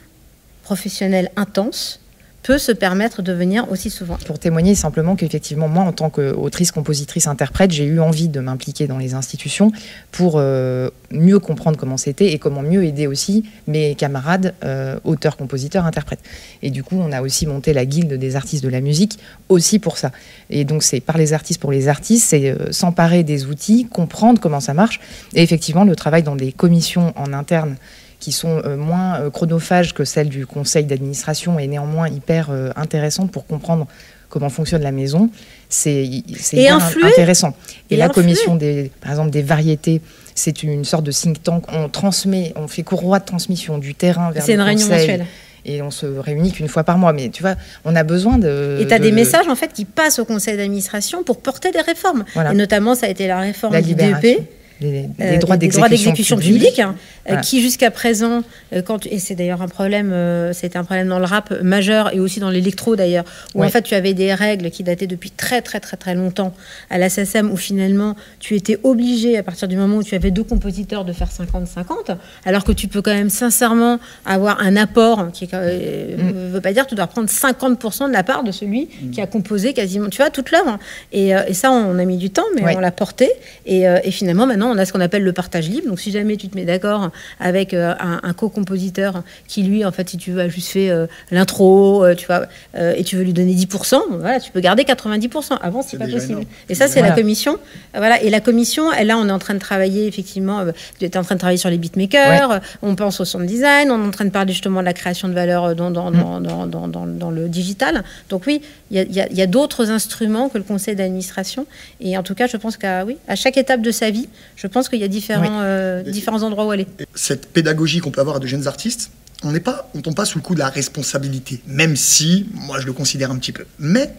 [SPEAKER 4] professionnelle intense, peut se permettre de venir aussi souvent.
[SPEAKER 3] Pour témoigner simplement qu'effectivement, moi, en tant qu'autrice, compositrice, interprète, j'ai eu envie de m'impliquer dans les institutions pour euh, mieux comprendre comment c'était et comment mieux aider aussi mes camarades euh, auteurs, compositeurs, interprètes. Et du coup, on a aussi monté la guilde des artistes de la musique aussi pour ça. Et donc, c'est par les artistes pour les artistes, c'est euh, s'emparer des outils, comprendre comment ça marche. Et effectivement, le travail dans des commissions en interne qui sont euh, moins euh, chronophages que celles du conseil d'administration et néanmoins hyper euh, intéressantes pour comprendre comment fonctionne la maison, c'est c'est intéressant. Et,
[SPEAKER 4] Et
[SPEAKER 3] la
[SPEAKER 4] influer.
[SPEAKER 3] commission des, par exemple, des variétés, c'est une sorte de think tank. On transmet, on fait courroie de transmission du terrain vers
[SPEAKER 4] C'est
[SPEAKER 3] le
[SPEAKER 4] une réunion mensuelle.
[SPEAKER 3] Et on se réunit qu'une fois par mois. Mais tu vois, on a besoin de.
[SPEAKER 4] Et tu as
[SPEAKER 3] de-
[SPEAKER 4] des messages en fait qui passent au conseil d'administration pour porter des réformes.
[SPEAKER 3] Voilà.
[SPEAKER 4] Et notamment, ça a été la réforme
[SPEAKER 3] la
[SPEAKER 4] du. DEP.
[SPEAKER 3] Les,
[SPEAKER 4] euh,
[SPEAKER 3] les droits d'exécution
[SPEAKER 4] publique,
[SPEAKER 3] publique.
[SPEAKER 4] hein, euh,
[SPEAKER 3] Voilà.
[SPEAKER 4] qui jusqu'à présent, euh, quand et c'est d'ailleurs un problème, c'était un problème dans le rap majeur et aussi dans l'électro d'ailleurs, où
[SPEAKER 3] Oui.
[SPEAKER 4] en fait tu avais des règles qui dataient depuis très très très très longtemps à la SACEM où finalement tu étais obligé à partir du moment où tu avais deux compositeurs de faire 50-50, alors que tu peux quand même sincèrement avoir un apport qui euh,
[SPEAKER 3] Mm.
[SPEAKER 4] veut pas dire que tu dois prendre 50% de la part de celui qui a composé quasiment, tu vois, toute l'œuvre. Et, et ça, on a mis du temps, mais
[SPEAKER 3] Oui.
[SPEAKER 4] on l'a porté. Et, et finalement, maintenant, on a ce qu'on appelle le partage libre. Donc, si jamais tu te mets d'accord avec euh, un, un co-compositeur qui, lui, en fait, si tu veux, a juste fait euh, l'intro, euh, tu vois, euh, et tu veux lui donner 10%, bon, voilà, tu peux garder 90%. Avant, c'est pas possible.
[SPEAKER 1] énorme.
[SPEAKER 4] Et ça, c'est
[SPEAKER 3] Voilà.
[SPEAKER 4] la commission. Voilà. Et la commission, elle, là, on est en train de travailler, effectivement, tu es en train de travailler sur les beatmakers, on pense au sound design, on est en train de parler justement de la création de valeur euh, dans, dans, dans, dans, dans, dans- dans le digital. Donc oui, il y a, il y a- il y a d'autres instruments que le conseil d'administration. Et en tout cas, je pense qu'à oui, à chaque étape de sa vie, je pense qu'il y a différents, euh, différents endroits où aller.
[SPEAKER 1] cette pédagogie qu'on peut avoir à de jeunes artistes, on n'est pas, on tombe pas sous le coup de la responsabilité, même si moi je le considère un petit peu. Mais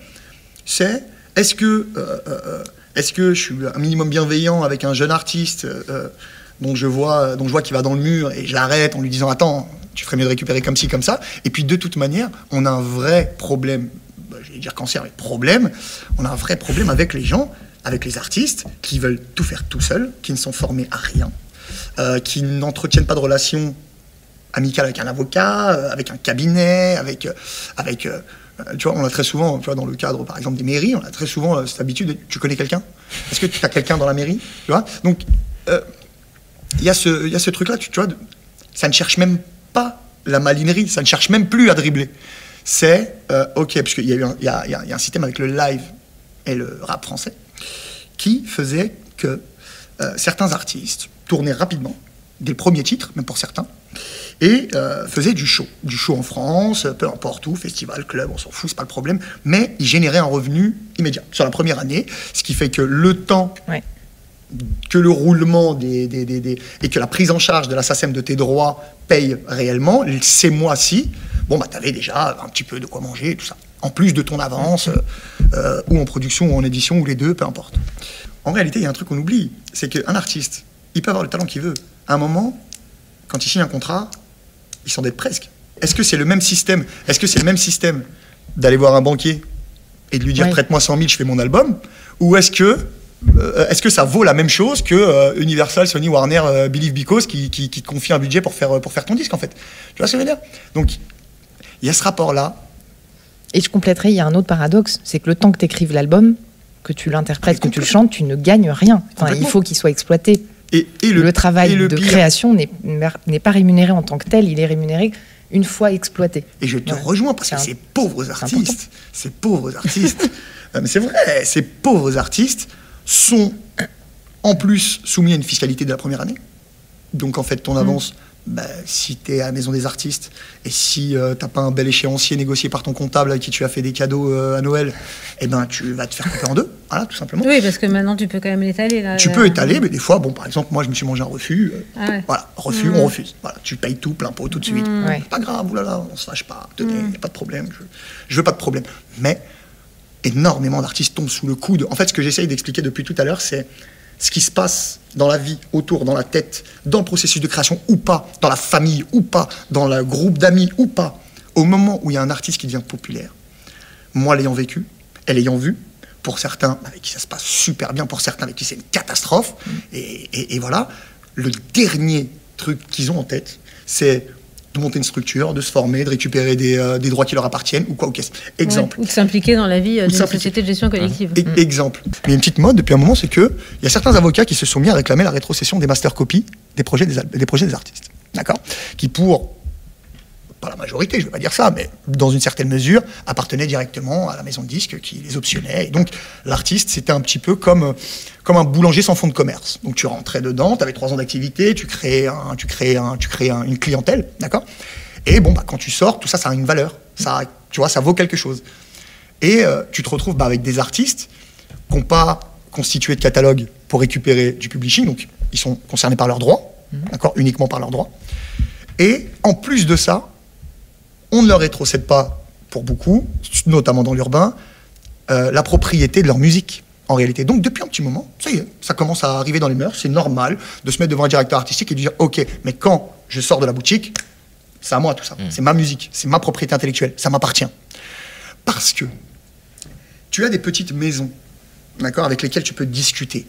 [SPEAKER 1] c'est est-ce que euh, euh, est-ce que je suis un minimum bienveillant avec un jeune artiste euh, dont je vois dont je vois qu'il va dans le mur et je l'arrête en lui disant attends tu ferais mieux de récupérer comme ci comme ça et puis de toute manière on a un vrai problème bah, je vais dire cancer mais problème on a un vrai problème avec les gens avec les artistes qui veulent tout faire tout seuls qui ne sont formés à rien euh, qui n'entretiennent pas de relation amicale avec un avocat, euh, avec un cabinet, avec, euh, avec tu vois, on a très souvent, tu vois, dans le cadre, par exemple, des mairies, on a très souvent cette habitude, de, tu connais quelqu'un? Est-ce que tu as quelqu'un dans la mairie? Tu vois? Donc, il y a ce, ce truc-là, tu, vois, ça ne cherche même pas la malinerie, ça ne cherche même plus à dribbler. C'est, ok, parce qu'il y, y y a- y a un système avec le live et le rap français qui faisait que euh, certains artistes tournaient rapidement, dès le premier titre, même pour certains, et euh, faisaient du show. Du show en France, peu importe où, festival, club, on s'en fout, c'est pas le problème, mais ils généraient un revenu immédiat sur la première année, ce qui fait que le temps
[SPEAKER 3] Ouais.
[SPEAKER 1] que le roulement des, des- des- des- et que la prise en charge de la SACEM de tes droits paye réellement, ces mois-ci, bon, bah, tu avais déjà un petit peu de quoi manger et tout ça. En plus de ton avance, euh, euh, ou en production, ou en édition, ou les deux, peu importe. En réalité, il y a un truc qu'on oublie, c'est qu'un artiste, il peut avoir le talent qu'il veut. À un moment, quand il signe un contrat, il s'endette presque. Est-ce que c'est le même système Est-ce que c'est le même système d'aller voir un banquier et de lui dire
[SPEAKER 3] Oui.
[SPEAKER 1] prête-moi 100 000, je fais mon album Ou est-ce que euh, est-ce que ça vaut la même chose que euh, Universal, Sony, Warner, euh, Believe Because qui, qui, qui te confie un budget pour faire, pour faire ton disque en fait? Tu vois ce que je veux dire? Donc il y a ce rapport-là.
[SPEAKER 3] Et je compléterai, il y a un autre paradoxe, c'est que le temps que tu écrives l'album, que tu l'interprètes, que tu le chantes, tu ne gagnes rien. Enfin, il faut qu'il soit exploité.
[SPEAKER 1] Et, et
[SPEAKER 3] Le, travail
[SPEAKER 1] et le
[SPEAKER 3] de
[SPEAKER 1] pire-
[SPEAKER 3] création n'est pas rémunéré en tant que tel, il est rémunéré une fois exploité.
[SPEAKER 1] Et je te
[SPEAKER 3] Ouais.
[SPEAKER 1] rejoins parce que ces pauvres artistes, ces pauvres artistes, non, mais c'est vrai, ces pauvres artistes sont en plus soumis à une fiscalité de la première année. Donc en fait, ton avance, bah, si tu es à la maison des artistes et si euh, t'as pas un bel échéancier négocié par ton comptable à qui tu as fait des cadeaux euh, à Noël, eh ben tu vas te faire couper en deux, voilà, tout simplement.
[SPEAKER 4] Oui, parce que maintenant, tu peux quand même l'étaler. là.
[SPEAKER 1] Tu peux étaler, mais des fois, bon, par exemple, moi, je me suis mangé un refus. euh,
[SPEAKER 4] Ah ouais.
[SPEAKER 1] Voilà, refus, on refuse. Voilà, tu payes tout, plein pot, tout de suite.
[SPEAKER 3] Ouais.
[SPEAKER 1] C'est pas grave, oulala, on se fâche pas. Tenez, y a pas de problème. Je, je veux pas de problème. Mais énormément d'artistes tombent sous le coup de. En fait, ce que j'essaye d'expliquer depuis tout à l'heure, c'est ce qui se passe dans la vie, autour, dans la tête, dans le processus de création ou pas, dans la famille ou pas, dans le groupe d'amis ou pas. Au moment où il y a un artiste qui devient populaire, moi l'ayant vécu, elle ayant vu, pour certains avec qui ça se passe super bien, pour certains avec qui c'est une catastrophe, et, et- et voilà, le dernier truc qu'ils ont en tête, c'est de monter une structure, de se former, de récupérer des, euh, des droits qui leur appartiennent, ou quoi, ou qu'est-ce. Exemple.
[SPEAKER 4] Ouais, ou de s'impliquer dans la vie euh, d'une société de gestion collective.
[SPEAKER 1] E- Exemple. Mais il y a une petite mode depuis un moment, c'est que il y a certains avocats qui se sont mis à réclamer la rétrocession des master copies des projets des, des projets des artistes. D'accord? Qui pour pas la majorité, je ne vais pas dire ça, mais dans une certaine mesure, appartenaient directement à la maison de disques qui les optionnait. Et donc, l'artiste, c'était un petit peu comme, comme un boulanger sans fonds de commerce. Donc, tu rentrais dedans, tu avais trois ans d'activité, tu créais, un, tu un, tu une clientèle, d'accord? Et bon, bah, quand tu sors, tout ça, ça a une valeur. Ça, tu vois, ça vaut quelque chose. Et euh, tu te retrouves bah, avec des artistes qui n'ont pas constitué de catalogue pour récupérer du publishing, donc ils sont concernés par leurs droits, d'accord? Uniquement par leurs droits. Et en plus de ça, on ne leur rétrocède pas, pour beaucoup, notamment dans l'urbain, euh, la propriété de leur musique, en réalité. Donc, depuis un petit moment, ça y est, ça commence à arriver dans les mœurs. C'est normal de se mettre devant un directeur artistique et de dire Ok, mais quand je sors de la boutique, c'est à moi tout ça. Hmm. C'est ma musique, c'est ma propriété intellectuelle, ça m'appartient. Parce que tu as des petites maisons, d'accord, avec lesquelles tu peux discuter.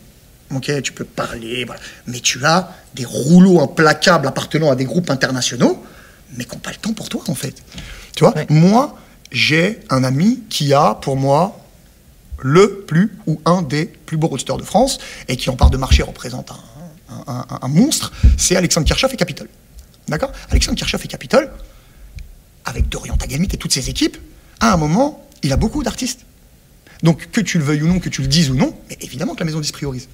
[SPEAKER 1] Ok, tu peux parler, mais tu as des rouleaux implacables appartenant à des groupes internationaux mais qui n'ont pas le temps pour toi, en fait. Tu vois, moi, j'ai un ami qui a, pour moi, le plus ou un des plus beaux roadsters de France, et qui, en part de marché, représente un, monstre, c'est Alexandre Kirchhoff et Capitol. D'accord? Alexandre Kirchhoff et Capitol, avec Dorian Tagelmit et toutes ses équipes, à un moment, il a beaucoup d'artistes. Donc, que tu le veuilles ou non, que tu le dises ou non, mais évidemment que la maison 10 priorise.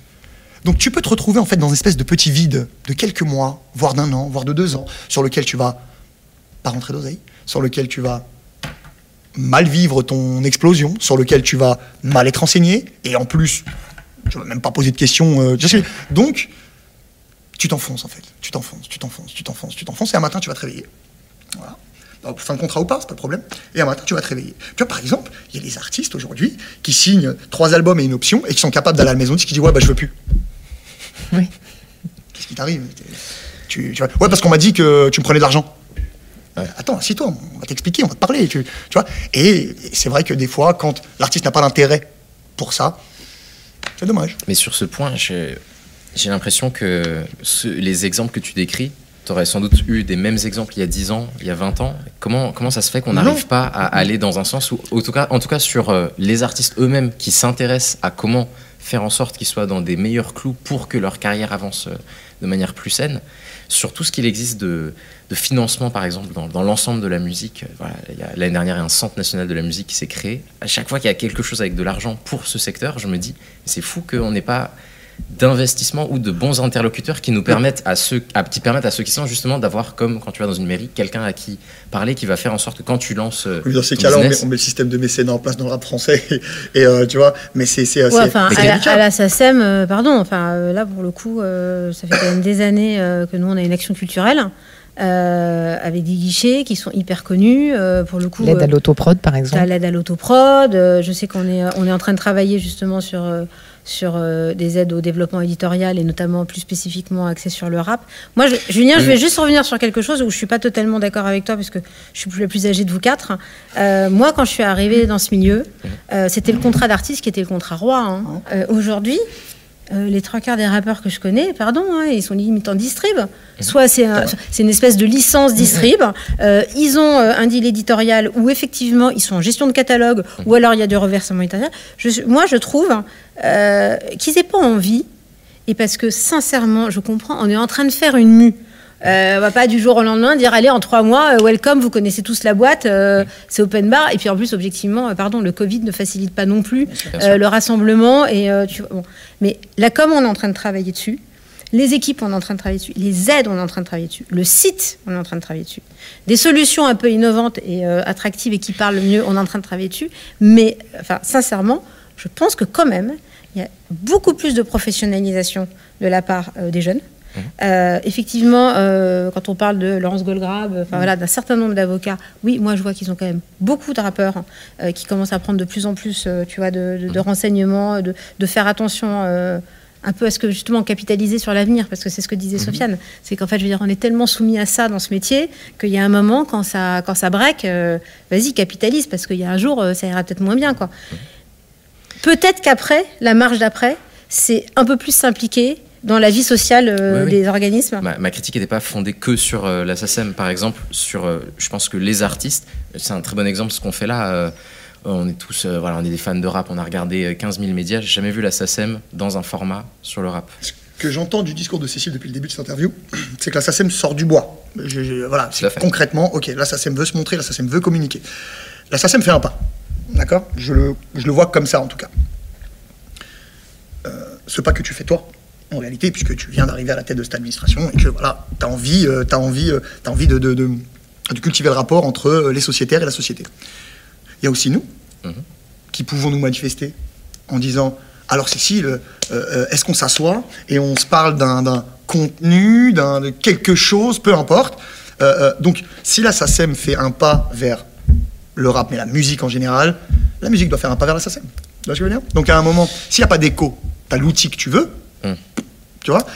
[SPEAKER 1] Donc, tu peux te retrouver en fait dans une espèce de petit vide de quelques mois, voire d'un an, voire de deux ans, sur lequel tu vas pas rentrer d'oseille, sur lequel tu vas mal vivre ton explosion, sur lequel tu vas mal être enseigné, et en plus, tu vas même pas poser de questions. Euh, donc, tu t'enfonces en fait. Tu t'enfonces, tu t'enfonces, tu t'enfonces, tu t'enfonces, et un matin, tu vas te réveiller. Voilà. fin de contrat ou pas, c'est pas le problème. Et un matin, tu vas te réveiller. Tu vois, par exemple, il y a des artistes aujourd'hui qui signent trois albums et une option et qui sont capables d'aller à la maison, qui disent Ouais, bah je veux plus.
[SPEAKER 3] Oui.
[SPEAKER 1] Qu'est-ce qui t'arrive? Tu, tu Ouais, parce qu'on m'a dit que tu me prenais de l'argent. Attends, assis-toi, on va t'expliquer, on va te parler. Tu, vois Et c'est vrai que des fois, quand l'artiste n'a pas d'intérêt pour ça, c'est dommage.
[SPEAKER 2] Mais sur ce point, j'ai l'impression que les exemples que tu décris, tu aurais sans doute eu des mêmes exemples il y a 10 ans, il y a 20 ans. Comment, comment ça se fait qu'on n'arrive pas à aller dans un sens où, en tout cas, en tout cas sur euh, les artistes eux-mêmes qui s'intéressent à comment faire en sorte qu'ils soient dans des meilleurs clous pour que leur carrière avance euh, de manière plus saine, sur tout ce qu'il existe de, financement, par exemple, dans, l'ensemble de la musique. Voilà, L'année dernière, il y a un centre national de la musique qui s'est créé. À chaque fois qu'il y a quelque chose avec de l'argent pour ce secteur, je me dis, c'est fou qu'on n'ait pas d'investissement ou de bons interlocuteurs qui nous permettent à ceux, à, qui permettent à ceux qui sont justement d'avoir, comme quand tu vas dans une mairie, quelqu'un à qui parler qui va faire en sorte que quand tu lances. Euh,
[SPEAKER 1] oui, dans ces cas-là, on, met, le système de mécénat en place dans le rap français. Et, euh, tu vois, mais c'est. Ouais,
[SPEAKER 4] enfin, à, la, SACEM, euh, pardon, enfin, là, pour le coup, ça fait quand même des années que nous, on a une action culturelle. avec des guichets qui sont hyper connus. pour le coup,
[SPEAKER 3] l'aide à l'autoprod, par exemple.
[SPEAKER 4] L'aide à l'autoprod. je sais qu'on est, on est en train de travailler justement sur sur euh, des aides au développement éditorial et notamment plus spécifiquement axé sur le rap. Moi, Julien, je vais juste revenir sur quelque chose où je suis pas totalement d'accord avec toi parce que je suis le plus âgé de vous quatre. Euh, moi, quand je suis arrivée dans ce milieu, euh, c'était le contrat d'artiste qui était le contrat roi. Hein. Aujourd'hui, les trois quarts des rappeurs que je connais, pardon, hein, ils sont limite en distrib. Soit c'est une espèce de licence distrib. ils ont un deal éditorial où effectivement ils sont en gestion de catalogue, ou alors il y a du reversement éditorial. moi, je trouve euh, qu'ils n'aient pas envie, et parce que sincèrement, je comprends, on est en train de faire une mue. Euh, on va pas du jour au lendemain dire allez en trois mois euh, welcome vous connaissez tous la boîte euh, c'est open bar. Et puis en plus objectivement pardon le Covid ne facilite pas non plus le rassemblement et tu bon. mais la com on est en train de travailler dessus. Les équipes on est en train de travailler dessus. Les aides on est en train de travailler dessus. Le site on est en train de travailler dessus. Des solutions un peu innovantes et attractives et qui parlent le mieux on est en train de travailler dessus. Mais enfin sincèrement je pense que quand même il y a beaucoup plus de professionnalisation de la part euh, des jeunes. Mmh. Euh, effectivement, euh, quand on parle de Laurence Goldgrab, enfin mmh. voilà, d'un certain nombre d'avocats, oui, moi je vois qu'ils ont quand même beaucoup de rappeurs qui commencent à prendre de plus en plus, tu vois, de, mmh. renseignements, de, faire attention un peu à ce que justement capitaliser sur l'avenir, parce que c'est ce que disait Sofiane, c'est qu'en fait, je veux dire, on est tellement soumis à ça dans ce métier qu'il y a un moment quand ça, quand ça break, vas-y capitalise, parce qu'il y a un jour, ça ira peut-être moins bien, quoi. Peut-être qu'après, la marge d'après, c'est un peu plus s'impliquer dans la vie sociale euh, des organismes.
[SPEAKER 2] Ma, critique n'était pas fondée que sur euh, la SACEM, par exemple. Sur, euh, je pense que les artistes, c'est un très bon exemple ce qu'on fait là. on est tous, voilà, on est des fans de rap. On a regardé 15 000 médias. J'ai jamais vu la SACEM dans un format sur le rap.
[SPEAKER 1] que j'entends du discours de Cécile depuis le début de cette interview, c'est que la SACEM sort du bois. Je- je- voilà, concrètement, ok, la SACEM veut se montrer, la SACEM veut communiquer. La SACEM fait un pas. D'accord? Je le, je le vois comme ça, en tout cas. Euh, ce pas que tu fais toi, en réalité, puisque tu viens d'arriver à la tête de cette administration et que voilà, tu as envie, euh, envie, euh, envie de, de- de- de cultiver le rapport entre euh, les sociétaires et la société. Il y a aussi nous,
[SPEAKER 2] Mhm.
[SPEAKER 1] qui pouvons nous manifester en disant alors Cécile, euh, euh, est-ce qu'on s'assoit et on se parle d'un contenu, d'un quelque chose, peu importe. Donc si la SACEM fait un pas vers le rap, mais la musique en général, la musique doit faire un pas vers la SACEM. Tu vois ce que je veux dire? Donc à un moment, s'il n'y a pas d'écho, tu as l'outil que tu veux,
[SPEAKER 2] Mm.
[SPEAKER 1] Tu vois?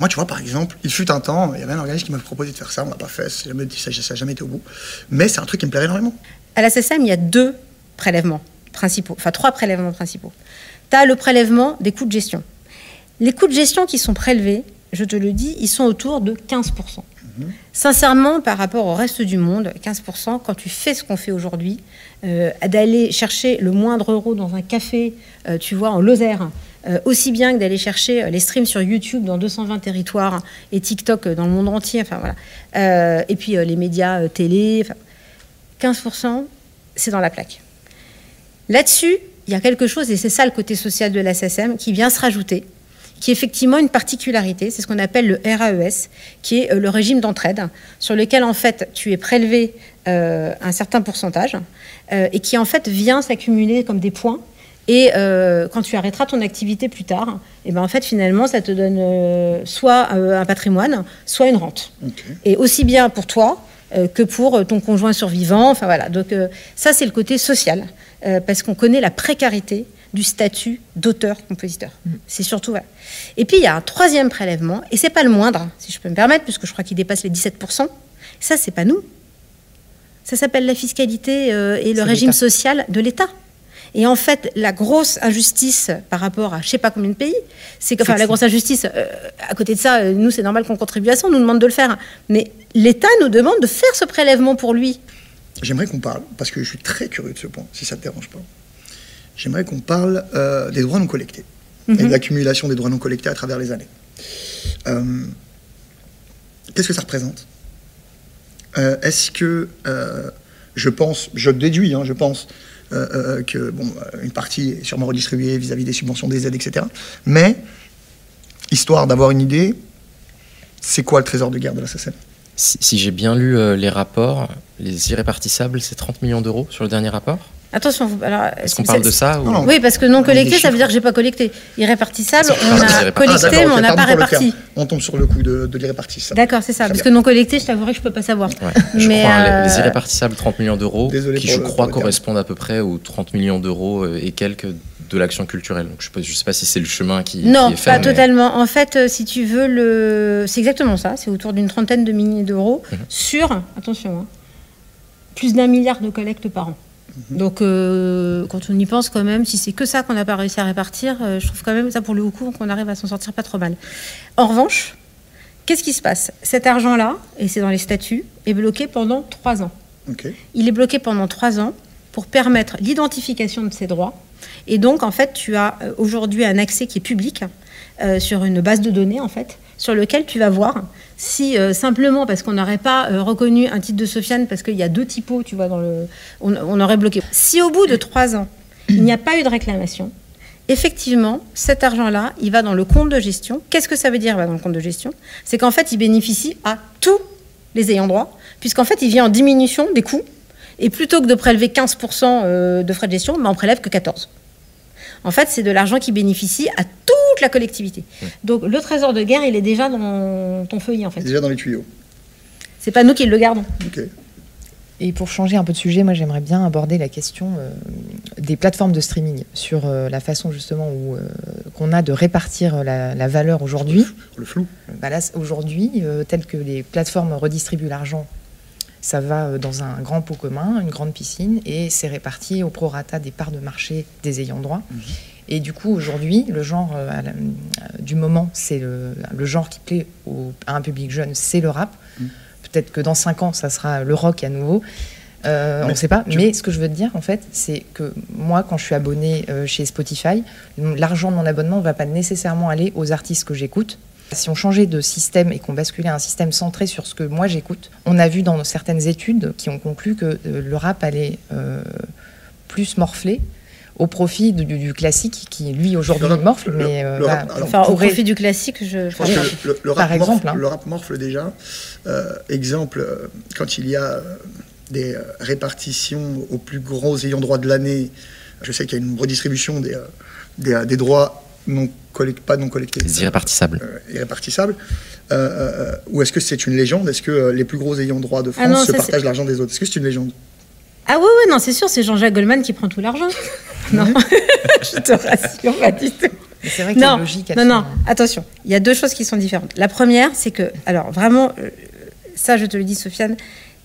[SPEAKER 1] Moi, tu vois, par exemple, il fut un temps, il y avait un organisme qui m'a proposé de faire ça, on l'a pas fait, ça n'a jamais, ça n'a jamais été au bout. Mais c'est un truc qui me plairait énormément.
[SPEAKER 4] À la SSM, il y a deux prélèvements principaux, enfin trois prélèvements principaux. Tu as le prélèvement des coûts de gestion. Les coûts de gestion qui sont prélevés, je te le dis, ils sont autour de 15%. Sincèrement, par rapport au reste du monde, 15%, quand tu fais ce qu'on fait aujourd'hui, euh, d'aller chercher le moindre euro dans un café, euh, tu vois, en Lozère, aussi bien que d'aller chercher euh, les streams sur YouTube dans 220 territoires et TikTok euh, dans le monde entier, enfin voilà, Euh, et puis euh, les médias euh, télé, enfin, 15%, c'est dans la plaque. Là-dessus, il y a quelque chose, et c'est ça le côté social de la qui vient se rajouter, qui est effectivement une particularité, c'est ce qu'on appelle le RAES, qui est euh, le régime d'entraide, sur lequel en fait tu es prélevé euh, un certain pourcentage, euh, et qui en fait vient s'accumuler comme des points. Et euh, quand tu arrêteras ton activité plus tard, et ben en fait finalement ça te donne euh, soit euh, un patrimoine, soit une rente. Et aussi bien pour toi que pour ton conjoint survivant. Enfin voilà. Donc ça c'est le côté social parce qu'on connaît la précarité du statut d'auteur-compositeur. C'est surtout voilà. Et puis il y a un troisième prélèvement et c'est pas le moindre, si je peux me permettre, puisque je crois qu'il dépasse les 17%. Ça c'est pas nous. Ça s'appelle la fiscalité et le régime social de l'État. Et en fait, la grosse injustice par rapport à je sais pas combien de pays, c'est que, enfin, la grosse injustice, euh, à côté de ça, euh, nous, c'est normal qu'on contribue à ça, on nous demande de le faire. Mais l'État nous demande de faire ce prélèvement pour lui.
[SPEAKER 1] J'aimerais qu'on parle, parce que je suis très curieux de ce point, si ça ne te dérange pas. J'aimerais qu'on parle euh, des droits non collectés et de l'accumulation des droits non collectés à travers les années. Euh, Qu'est-ce que ça représente? Euh, Est-ce que euh, je pense, je déduis, hein, je pense euh, euh, que bon, une partie est sûrement redistribuée vis-à-vis des subventions, des aides, etc. Mais histoire d'avoir une idée, c'est quoi le trésor de guerre de la SACEM
[SPEAKER 2] Si, si j'ai bien lu euh, les rapports, les irrépartissables, c'est 30 millions d'euros sur le dernier rapport?
[SPEAKER 4] Attention, vous- alors,
[SPEAKER 2] Est-ce qu'on
[SPEAKER 4] c'est-
[SPEAKER 2] parle de ça ou...
[SPEAKER 1] Non, non.
[SPEAKER 4] Oui, parce que non collecté, ça veut dire que j'ai pas collecté. Irrépartissable, on
[SPEAKER 2] pas-
[SPEAKER 4] a collecté,
[SPEAKER 1] Ah,
[SPEAKER 4] mais on n'a pas réparti.
[SPEAKER 1] On tombe sur le coup de, de l'irrépartissable.
[SPEAKER 4] D'accord, c'est ça.
[SPEAKER 1] Très
[SPEAKER 4] Parce
[SPEAKER 1] bien.
[SPEAKER 4] que non collecté, je t'avouerai que je peux pas savoir.
[SPEAKER 2] Ouais, je
[SPEAKER 4] Mais,
[SPEAKER 2] crois,
[SPEAKER 4] euh,
[SPEAKER 2] les, les irrépartissables 30 millions d'euros, qui je
[SPEAKER 1] le-
[SPEAKER 2] crois correspondent à peu près aux 30 millions d'euros euh, et quelques de l'action culturelle. Donc je ne sais, pas- je sais pas si c'est le chemin qui,
[SPEAKER 4] Non,
[SPEAKER 2] qui est fait.
[SPEAKER 4] pas
[SPEAKER 2] mais-
[SPEAKER 4] totalement. En fait, euh, si tu veux, le... c'est exactement ça. C'est autour d'une trentaine de milliers d'euros
[SPEAKER 2] Mhm.
[SPEAKER 4] sur, attention, hein, plus d'un milliard de collectes par an. Donc, euh, quand on y pense quand même, si c'est que ça qu'on n'a pas réussi à répartir, euh, je trouve quand même ça pour le coup qu'on arrive à s'en sortir pas trop mal. En revanche, qu'est-ce qui se passe? Cet argent-là, et c'est dans les statuts, est bloqué pendant trois ans. Il est bloqué pendant trois ans pour permettre l'identification de ces droits. Et donc, en fait, tu as euh, aujourd'hui un accès qui est public euh, sur une base de données, en fait, sur lequel tu vas voir si euh, simplement parce qu'on n'aurait pas euh, reconnu un titre de Sofiane parce qu'il y a deux typos, tu vois, dans le, on, on aurait bloqué. Si au bout de trois ans, il n'y a pas eu de réclamation, effectivement, cet argent-là, il va dans le compte de gestion. Qu'est-ce que ça veut dire, va dans le compte de gestion? C'est qu'en fait, il bénéficie à tous les ayants droit, puisqu'en fait, il vient en diminution des coûts. Et plutôt que de prélever 15% euh, de frais de gestion, ben, on prélève que 14%. En fait, c'est de l'argent qui bénéficie à toute la collectivité. Donc, le trésor de guerre, il est déjà dans ton feuillet, en fait.
[SPEAKER 1] Déjà dans les tuyaux.
[SPEAKER 4] C'est pas nous qui le gardons.
[SPEAKER 1] Ok.
[SPEAKER 3] Et pour changer un peu de sujet, moi j'aimerais bien aborder la question euh, des plateformes de streaming sur euh, la façon justement où euh, qu'on a de répartir la, la valeur aujourd'hui.
[SPEAKER 1] Le flou.
[SPEAKER 3] Bah aujourd'hui, euh, tel que les plateformes redistribuent l'argent, ça va euh, dans un grand pot commun, une grande piscine, et c'est réparti au prorata des parts de marché des ayants droit. Et du coup, aujourd'hui, le genre euh, euh, du moment, c'est le, le genre qui plaît au- à un public jeune, c'est le rap. Peut-être que dans cinq ans, ça sera le rock à nouveau. Euh, on ne sait pas.
[SPEAKER 1] tu-
[SPEAKER 3] Mais ce que je veux te dire, en fait, c'est que moi, quand je suis abonné euh, chez Spotify, l'argent de mon abonnement ne va pas nécessairement aller aux artistes que j'écoute. Si on changeait de système et qu'on basculait à un système centré sur ce que moi j'écoute, on a vu dans certaines études qui ont conclu que euh, le rap allait euh, plus morfler au profit du, du classique qui, lui, aujourd'hui, morfle,
[SPEAKER 1] le-
[SPEAKER 3] mais euh,
[SPEAKER 1] le
[SPEAKER 3] va-
[SPEAKER 1] rap- alors,
[SPEAKER 4] Enfin, au profit du classique, je.
[SPEAKER 1] Je pense que le, le rap
[SPEAKER 3] Par exemple,
[SPEAKER 1] morfle,
[SPEAKER 3] hein.
[SPEAKER 1] le rap morfle déjà. Euh, exemple, euh, quand il y a euh, des euh, répartitions aux plus gros ayants droit de l'année, je sais qu'il y a une redistribution des, euh, des, euh, des droits non collect- pas non collectés.
[SPEAKER 2] Les irrépartissables.
[SPEAKER 1] euh, irrépartissables. Euh, euh, ou est-ce que c'est une légende? Est-ce que euh, les plus gros ayants droit de France
[SPEAKER 4] Ah non,
[SPEAKER 1] se
[SPEAKER 4] ça,
[SPEAKER 1] partagent l'argent des autres? Est-ce que c'est une légende?
[SPEAKER 4] Ah ouais, ouais, non, c'est sûr, c'est Jean-Jacques Goldman qui prend tout l'argent. non, je te rassure, pas du tout.
[SPEAKER 3] c'est vrai que
[SPEAKER 4] Non,
[SPEAKER 3] logiques, elles
[SPEAKER 4] non, non, attention, il y a deux choses qui sont différentes. La première, c'est que, alors vraiment, ça je te le dis, Sofiane,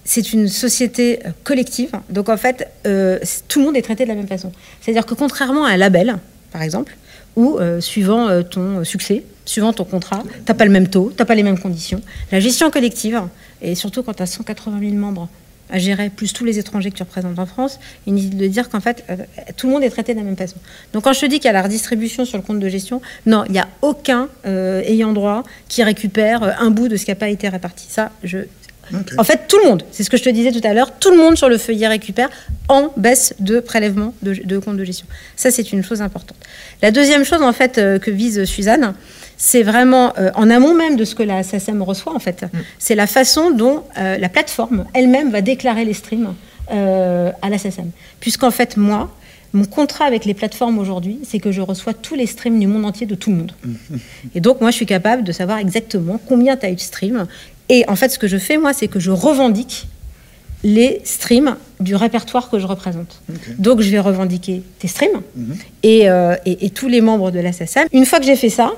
[SPEAKER 4] c'est une société collective. Donc en fait, euh, tout le monde est traité de la même façon. C'est-à-dire que contrairement à un label, par exemple, où euh, suivant euh, ton succès, suivant ton contrat, t'as pas le même taux, t'as pas les mêmes conditions. La gestion collective, et surtout quand tu as 180 000 membres à gérer, plus tous les étrangers que tu représentes en France, inutile de dire qu'en fait, euh, tout le monde est traité de la même façon. Donc quand je te dis qu'il y a la redistribution sur le compte de gestion, non, il n'y a aucun euh, ayant droit qui récupère un bout de ce qui n'a pas été réparti. Ça, je... En fait, tout le monde, c'est ce que je te disais tout à l'heure, tout le monde sur le feuillet récupère en baisse de prélèvement de, de compte de gestion. Ça, c'est une chose importante. La deuxième chose, en fait, euh, que vise Suzanne, c'est vraiment euh, en amont même de ce que la SACEM reçoit, en fait. C'est la façon dont euh, la plateforme elle-même va déclarer les streams à la SACEM. Puisqu'en fait, moi, mon contrat avec les plateformes aujourd'hui, c'est que je reçois tous les streams du monde entier de tout le monde. Et donc, moi, je suis capable de savoir exactement combien tu as eu de streams. Et en fait, ce que je fais, moi, c'est que je revendique les streams du répertoire que je représente. Donc, je vais revendiquer tes streams et, euh, et- et tous les membres de la. Une fois que j'ai fait ça,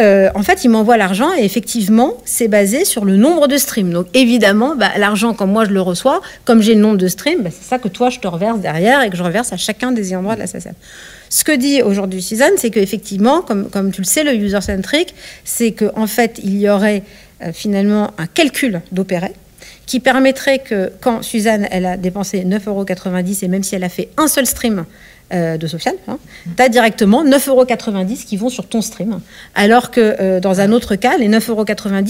[SPEAKER 4] euh, en fait, ils m'envoient l'argent et effectivement, c'est basé sur le nombre de streams. Donc, évidemment, bah, l'argent, comme moi je le reçois, comme j'ai le nombre de streams, bah, c'est ça que toi je te reverse derrière et que je reverse à chacun des ayants droit de la. Ce que dit aujourd'hui Suzanne, c'est qu'effectivement, comme, comme tu le sais, le user-centric, c'est qu'en en fait, il y aurait finalement un calcul d'opéré qui permettrait que quand Suzanne, elle a dépensé 9,90 euros, et même si elle a fait un seul stream euh, de Sofiane, hein, tu as directement 9,90 euros qui vont sur ton stream. Alors que euh, dans un autre cas, les 9,90 euros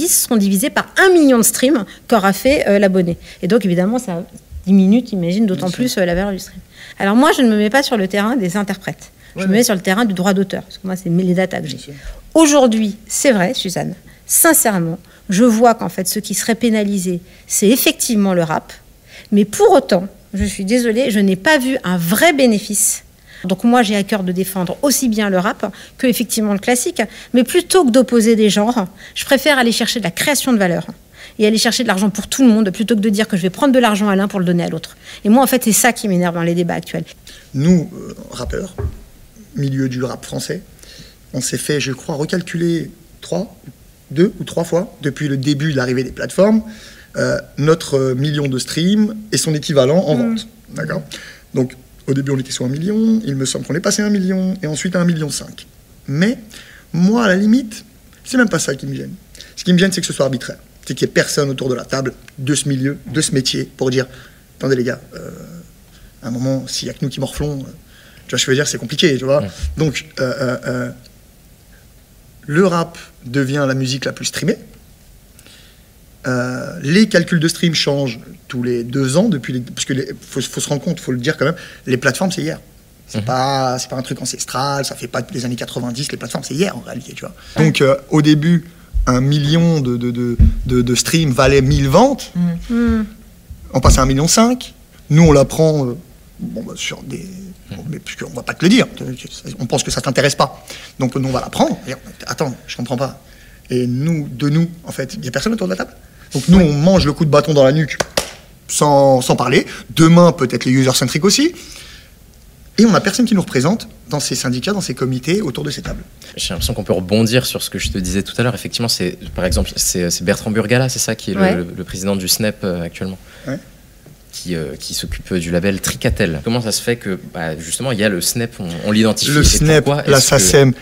[SPEAKER 4] seront divisés par un million de streams qu'aura fait euh, l'abonné. Et donc, évidemment, ça diminue, imagine, d'autant plus euh, la valeur du stream. Alors moi, je ne me mets pas sur le terrain des interprètes. Je me mets sur le terrain du droit d'auteur, parce que moi, c'est les datas que j'ai. Aujourd'hui, c'est vrai, Suzanne, sincèrement, je vois qu'en fait, ce qui serait pénalisé, c'est effectivement le rap. Mais pour autant, je suis désolée, je n'ai pas vu un vrai bénéfice. Donc moi, j'ai à cœur de défendre aussi bien le rap que effectivement le classique. Mais plutôt que d'opposer des genres, je préfère aller chercher de la création de valeur et aller chercher de l'argent pour tout le monde plutôt que de dire que je vais prendre de l'argent à l'un pour le donner à l'autre. Et moi, en fait, c'est ça qui m'énerve dans les débats actuels.
[SPEAKER 1] Nous, euh, rappeurs, milieu du rap français, on s'est fait, je crois, recalculer trois, deux ou trois fois depuis le début de l'arrivée des plateformes euh, notre euh, million de streams et son équivalent en vente. D'accord? Donc, au début, on était sur un million, il me semble qu'on est passé à un million et ensuite à un million cinq. Mais, moi, à la limite, c'est même pas ça qui me gêne. Ce qui me gêne, c'est que ce soit arbitraire. C'est qu'il n'y ait personne autour de la table de ce milieu, de ce métier, pour dire attendez, les gars, euh, à un moment, s'il n'y a que nous qui morflons, euh, tu vois, je veux dire, c'est compliqué, tu vois? Donc, euh, euh, euh, le rap devient la musique la plus streamée. Euh, les calculs de stream changent tous les deux ans, depuis les, parce qu'il faut, faut se rendre compte, faut le dire quand même, les plateformes, c'est hier. C'est pas, c'est pas un truc ancestral, ça fait pas des années 90, les plateformes, c'est hier en réalité, tu vois. Donc, euh, au début, un million de, de, de, de, de streams valait 1000 ventes. On passe à 1,5 million. Nous, on la prend euh, bon, bah, sur des. Mais puisqu'on va pas te le dire. On pense que ça t'intéresse pas. Donc, nous, on va la prendre. Et on- attends, je comprends pas. Et nous, de nous, en fait, il n'y a personne autour de la table. Donc, nous, on mange le coup de bâton dans la nuque sans, sans parler. Demain, peut-être les user-centriques aussi. Et on n'a personne qui nous représente dans ces syndicats, dans ces comités, autour de ces tables.
[SPEAKER 2] J'ai l'impression qu'on peut rebondir sur ce que je te disais tout à l'heure. Effectivement, c'est par exemple c'est c'est Bertrand Burgala, c'est ça qui est le-
[SPEAKER 4] Ouais.
[SPEAKER 2] le, le président du SNEP euh, actuellement.
[SPEAKER 1] Ouais.
[SPEAKER 2] Qui, euh, qui s'occupe du label Tricatel. Comment ça se fait que bah, justement il y a le SNEP, on, on l'identifie
[SPEAKER 1] Le SNEP, la
[SPEAKER 2] que-
[SPEAKER 1] SACEM,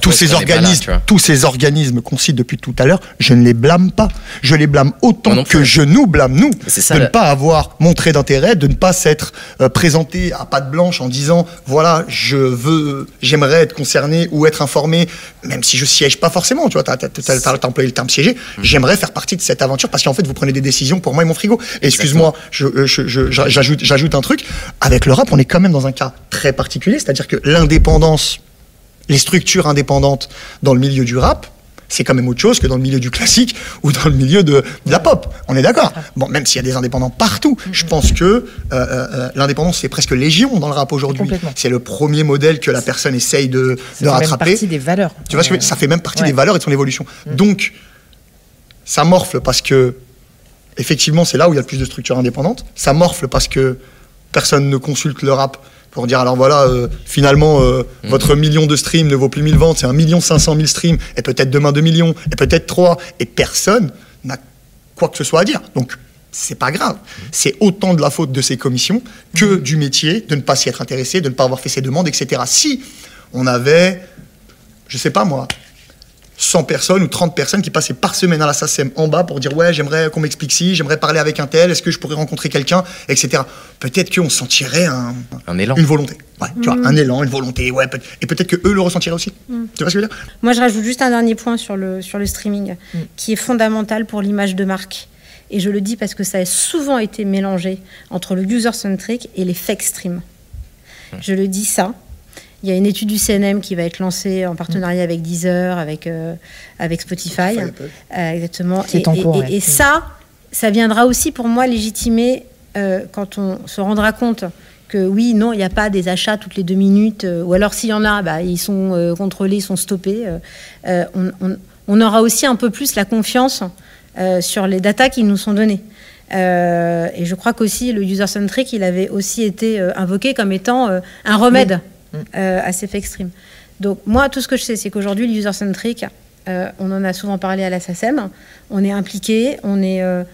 [SPEAKER 1] tous ces
[SPEAKER 2] là,
[SPEAKER 1] organismes,
[SPEAKER 2] vois
[SPEAKER 1] tous ces organismes qu'on cite depuis tout à l'heure, je ne les blâme pas. Je les blâme autant
[SPEAKER 2] non
[SPEAKER 1] que je nous blâme nous
[SPEAKER 2] ça,
[SPEAKER 1] de ne pas avoir montré d'intérêt, de ne pas s'être euh, présenté à patte blanche en disant voilà je veux, j'aimerais être concerné ou être informé, même si je siège pas forcément. Tu vois, t'as as, employé le terme siéger.
[SPEAKER 2] Mmh.
[SPEAKER 1] J'aimerais faire partie de cette aventure parce qu'en fait vous prenez des décisions pour moi et mon frigo. Excuse-moi, euh, je- je- je- j'ajoute un truc. Avec le rap, on est quand même dans un cas très particulier, c'est-à-dire que l'indépendance, les structures indépendantes dans le milieu du rap, c'est quand même autre chose que dans le milieu du classique ou dans le milieu de, de la pop. On est d'accord? Bon, même s'il y a des indépendants partout, je pense que euh, euh, l'indépendance c'est presque légion dans le rap aujourd'hui. C'est le premier modèle que la personne essaye de,
[SPEAKER 3] Ça
[SPEAKER 1] de
[SPEAKER 3] fait même
[SPEAKER 1] rattraper.
[SPEAKER 3] partie des valeurs.
[SPEAKER 1] Tu vois
[SPEAKER 3] Euh,
[SPEAKER 1] Ça fait même partie
[SPEAKER 3] ouais.
[SPEAKER 1] des valeurs et de son évolution. Donc, ça morfle parce que, effectivement, c'est là où il y a le plus de structures indépendantes. Ça morfle parce que personne ne consulte le rap pour dire alors voilà, euh, finalement, euh, votre million de streams ne vaut plus 1000 ventes, c'est un million 500 000 streams, et peut-être demain 2 millions, et peut-être 3, et personne n'a quoi que ce soit à dire. Donc, c'est pas grave. C'est autant de la faute de ces commissions que du métier, de ne pas s'y être intéressé, de ne pas avoir fait ses demandes, etc. Si on avait, je sais pas moi, 100 personnes ou 30 personnes qui passaient par semaine à la SACEM en bas pour dire ouais j'aimerais qu'on m'explique si, j'aimerais parler avec un tel, est-ce que je pourrais rencontrer quelqu'un, etc. Peut-être qu'on sentirait un,
[SPEAKER 2] Un élan.
[SPEAKER 1] une volonté, ouais, tu vois, un élan, une volonté, ouais, peut- et peut-être que eux le ressentiraient aussi. Tu vois ce que je veux dire?
[SPEAKER 4] Moi, je rajoute juste un dernier point sur le, sur le streaming, qui est fondamental pour l'image de marque. Et je le dis parce que ça a souvent été mélangé entre le user-centric et les fake streams. Je le dis ça. Il y a une étude du CNM qui va être lancée en partenariat avec Deezer, avec, euh, avec Spotify.
[SPEAKER 1] Spotify.
[SPEAKER 4] Euh, exactement.
[SPEAKER 3] Qui est
[SPEAKER 4] et,
[SPEAKER 3] en
[SPEAKER 4] et-
[SPEAKER 3] cours,
[SPEAKER 4] et-
[SPEAKER 3] ouais.
[SPEAKER 4] et ça, ça viendra aussi pour moi légitimer euh, quand on se rendra compte que oui, non, il n'y a pas des achats toutes les deux minutes, euh, ou alors s'il y en a, bah, ils sont euh, contrôlés, ils sont stoppés. on, on- on aura aussi un peu plus la confiance euh, sur les datas qui nous sont données. Euh, et je crois qu'aussi le user-centric, il avait aussi été euh, invoqué comme étant euh, un remède euh, à ces fake streams. Donc moi, tout ce que je sais, c'est qu'aujourd'hui, le user-centric, euh, on en a souvent parlé à la SACEM, on est impliqué, on est euh,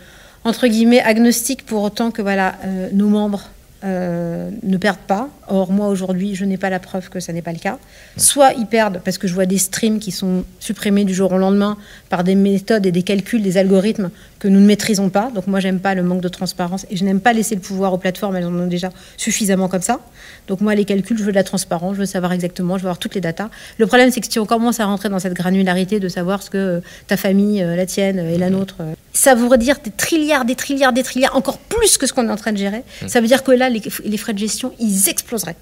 [SPEAKER 4] entre guillemets agnostique pour autant que voilà, euh, nos membres euh, ne perdent pas. Or, moi, aujourd'hui, je n'ai pas la preuve que ça n'est pas le cas. Soit ils perdent parce que je vois des streams qui sont supprimés du jour au lendemain par des méthodes et des calculs, des algorithmes que nous ne maîtrisons pas. Donc, moi, j'aime pas le manque de transparence et je n'aime pas laisser le pouvoir aux plateformes. Elles en ont déjà suffisamment comme ça. Donc, moi, les calculs, je veux de la transparence, je veux savoir exactement, je veux avoir toutes les datas. Le problème, c'est que si on commence à rentrer dans cette granularité de savoir ce que euh, ta famille, euh, la tienne et la nôtre, ça voudrait dire des trilliards, des trilliards, des trilliards, encore plus que ce qu'on est en train de gérer. Ça veut dire que là, les, les frais de gestion, ils exploseraient.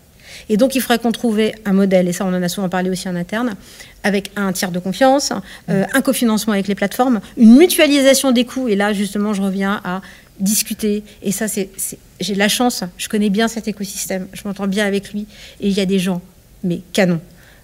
[SPEAKER 4] Et donc, il faudrait qu'on trouve un modèle, et ça, on en a souvent parlé aussi en interne, avec un tiers de confiance, euh, un cofinancement avec les plateformes, une mutualisation des coûts. Et là, justement, je reviens à discuter. Et ça, c'est, c'est- j'ai de la chance. Je connais bien cet écosystème. Je m'entends bien avec lui. Et il y a des gens, mais canons.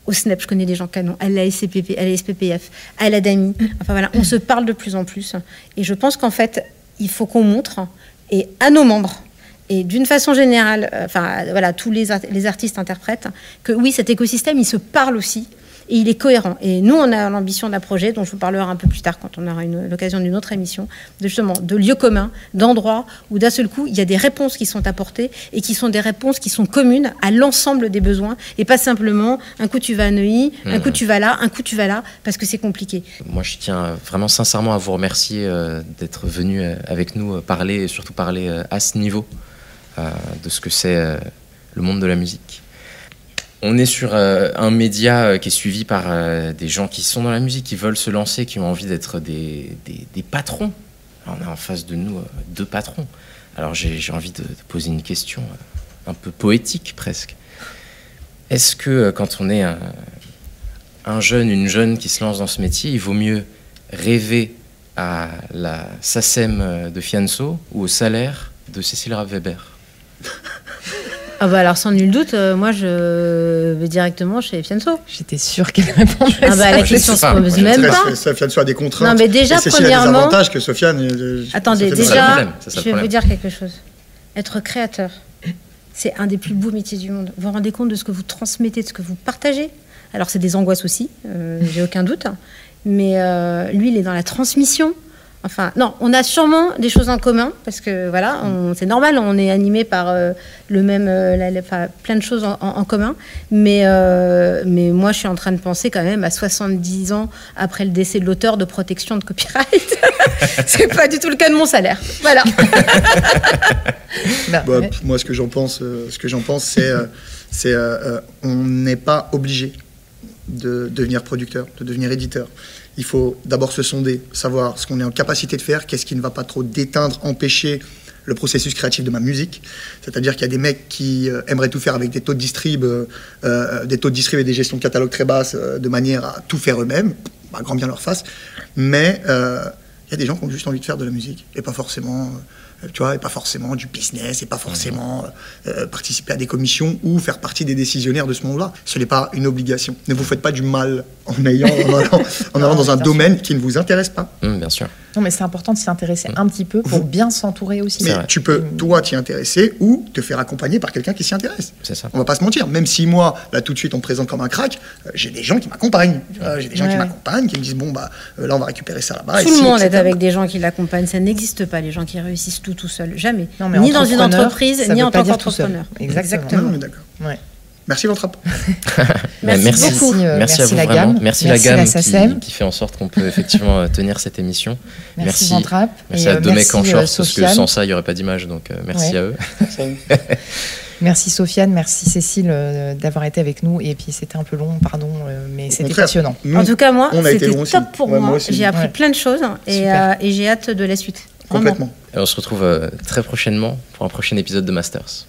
[SPEAKER 4] Au SNEP, je connais des gens canons. À la SCPP, à la SPPF, à la DAMI. Enfin voilà, on se parle de plus en plus. Et je pense qu'en fait, il faut qu'on montre, et à nos membres, et d'une façon générale, euh, enfin voilà, tous les, les artistes interprètent, que oui, cet écosystème, il se parle aussi. Et il est cohérent. Et nous, on a l'ambition d'un projet dont je vous parlerai un peu plus tard quand on aura l'occasion d'une autre émission, de, justement de lieux communs, d'endroits où d'un seul coup, il y a des réponses qui sont apportées et qui sont des réponses qui sont communes à l'ensemble des besoins et pas simplement un coup tu vas à Neuilly, un coup tu vas là, un coup tu vas là, parce que c'est compliqué.
[SPEAKER 2] Moi, je tiens vraiment sincèrement à vous remercier euh, d'être venu euh, avec nous euh, parler, et surtout parler euh, à ce niveau euh, de ce que c'est le monde de la musique. On est sur euh, un média euh, qui est suivi par euh, des gens qui sont dans la musique, qui veulent se lancer, qui ont envie d'être des, patrons. On a en face de nous deux patrons. Alors j'ai envie de, poser une question un peu poétique presque. Est-ce que quand on est un, un jeune, une jeune qui se lance dans ce métier, il vaut mieux rêver à la SACEM de Fianso ou au salaire de Cécile Rav Weber
[SPEAKER 4] Ah bah alors sans nul doute, euh, moi je vais directement chez Fianso.
[SPEAKER 3] J'étais sûre qu'elle répondrait
[SPEAKER 4] Ah bah
[SPEAKER 3] ça.
[SPEAKER 4] la question se pose
[SPEAKER 2] moi,
[SPEAKER 4] même pas.
[SPEAKER 1] Sofiane soit des contraintes.
[SPEAKER 4] Non, mais déjà,
[SPEAKER 1] a des
[SPEAKER 4] premièrement-
[SPEAKER 1] avantages que Sofiane. euh,
[SPEAKER 4] Attendez,
[SPEAKER 1] Sofiane-
[SPEAKER 2] ça
[SPEAKER 4] déjà,
[SPEAKER 2] problème, ça,
[SPEAKER 4] je vais vous dire quelque chose. Être créateur, c'est un des plus beaux métiers du monde. Vous vous rendez compte de ce que vous transmettez, de ce que vous partagez? Alors, c'est des angoisses aussi, euh, j'ai aucun doute. Mais euh, lui, il est dans la transmission. Enfin, non, on a sûrement des choses en commun parce que voilà, on- c'est normal, on est animé par euh, le même, euh, la- la- enfin, plein de choses en, en- en commun. Mais, euh, mais moi, je suis en train de penser quand même à 70 ans après le décès de l'auteur de protection de copyright. c'est pas du tout le cas de mon salaire. Voilà.
[SPEAKER 3] Bah,
[SPEAKER 1] Bah, Moi, ce que j'en pense, euh, ce que j'en pense, c'est, euh, c'est, euh, euh, on n'est pas obligé de devenir producteur, de devenir éditeur. Il faut d'abord se sonder, savoir ce qu'on est en capacité de faire, qu'est-ce qui ne va pas trop déteindre, empêcher le processus créatif de ma musique. C'est-à-dire qu'il y a des mecs qui euh, aimeraient tout faire avec des taux de distrib, euh, euh, des taux de distrib et des gestions de catalogue très basses, de manière à tout faire eux-mêmes, bah, grand bien leur face. Mais il y a des gens qui ont juste envie de faire de la musique et pas forcément, tu vois, et pas forcément du business et pas forcément euh, euh, participer à des commissions ou faire partie des décisionnaires de ce monde-là. Ce n'est pas une obligation. Ne vous faites pas du mal en ayant, en allant, en allant dans un domaine qui ne vous intéresse pas.
[SPEAKER 2] Hum, bien sûr.
[SPEAKER 3] Non, mais c'est important de s'y intéresser un petit peu pour
[SPEAKER 1] Vous-
[SPEAKER 3] bien s'entourer aussi.
[SPEAKER 1] Mais tu peux, toi, t'y intéresser ou te faire accompagner par quelqu'un qui s'y intéresse.
[SPEAKER 2] C'est ça.
[SPEAKER 1] On va pas se mentir. Même si moi, là, tout de suite, on me présente comme un crack, euh, j'ai des gens qui m'accompagnent. J'ai des gens
[SPEAKER 3] Ouais,
[SPEAKER 1] qui
[SPEAKER 3] ouais.
[SPEAKER 1] m'accompagnent, qui me disent bon bah euh, là, on va récupérer ça là-bas.
[SPEAKER 4] tout le monde est avec des gens qui l'accompagnent. Ça n'existe pas, les gens qui réussissent tout tout seuls. Jamais.
[SPEAKER 3] Non, mais
[SPEAKER 4] ni dans une entreprise, ni en tant
[SPEAKER 3] seul.
[SPEAKER 4] qu'entrepreneur.
[SPEAKER 3] Exactement.
[SPEAKER 1] Non, mais d'accord.
[SPEAKER 3] Ouais.
[SPEAKER 1] Merci, votre
[SPEAKER 2] Bah,
[SPEAKER 4] Merci beaucoup.
[SPEAKER 3] Merci, euh,
[SPEAKER 2] merci,
[SPEAKER 3] merci
[SPEAKER 2] à vous
[SPEAKER 3] la
[SPEAKER 2] vraiment.
[SPEAKER 3] gamme.
[SPEAKER 2] Merci,
[SPEAKER 3] Merci
[SPEAKER 2] la gamme qui, qui fait en sorte qu'on peut effectivement euh, tenir cette émission.
[SPEAKER 3] Merci. Ventrap.
[SPEAKER 2] Merci à
[SPEAKER 3] euh,
[SPEAKER 2] deux mecs en
[SPEAKER 3] merci,
[SPEAKER 2] short
[SPEAKER 3] euh,
[SPEAKER 2] parce que sans ça il n'y aurait pas d'image donc euh, merci
[SPEAKER 3] Ouais.
[SPEAKER 2] à eux.
[SPEAKER 3] Merci Sofiane, merci Cécile euh, d'avoir été avec nous. Et puis c'était un peu long, pardon, euh, mais c'était passionnant.
[SPEAKER 1] Nous,
[SPEAKER 4] En tout cas, moi, c'était
[SPEAKER 1] aussi.
[SPEAKER 4] top pour
[SPEAKER 1] Ouais, moi.
[SPEAKER 4] J'ai appris
[SPEAKER 3] Ouais.
[SPEAKER 4] plein de choses et, euh, j'ai hâte de la suite. Vraiment.
[SPEAKER 2] Et on se retrouve euh, très prochainement pour un prochain épisode de Masters.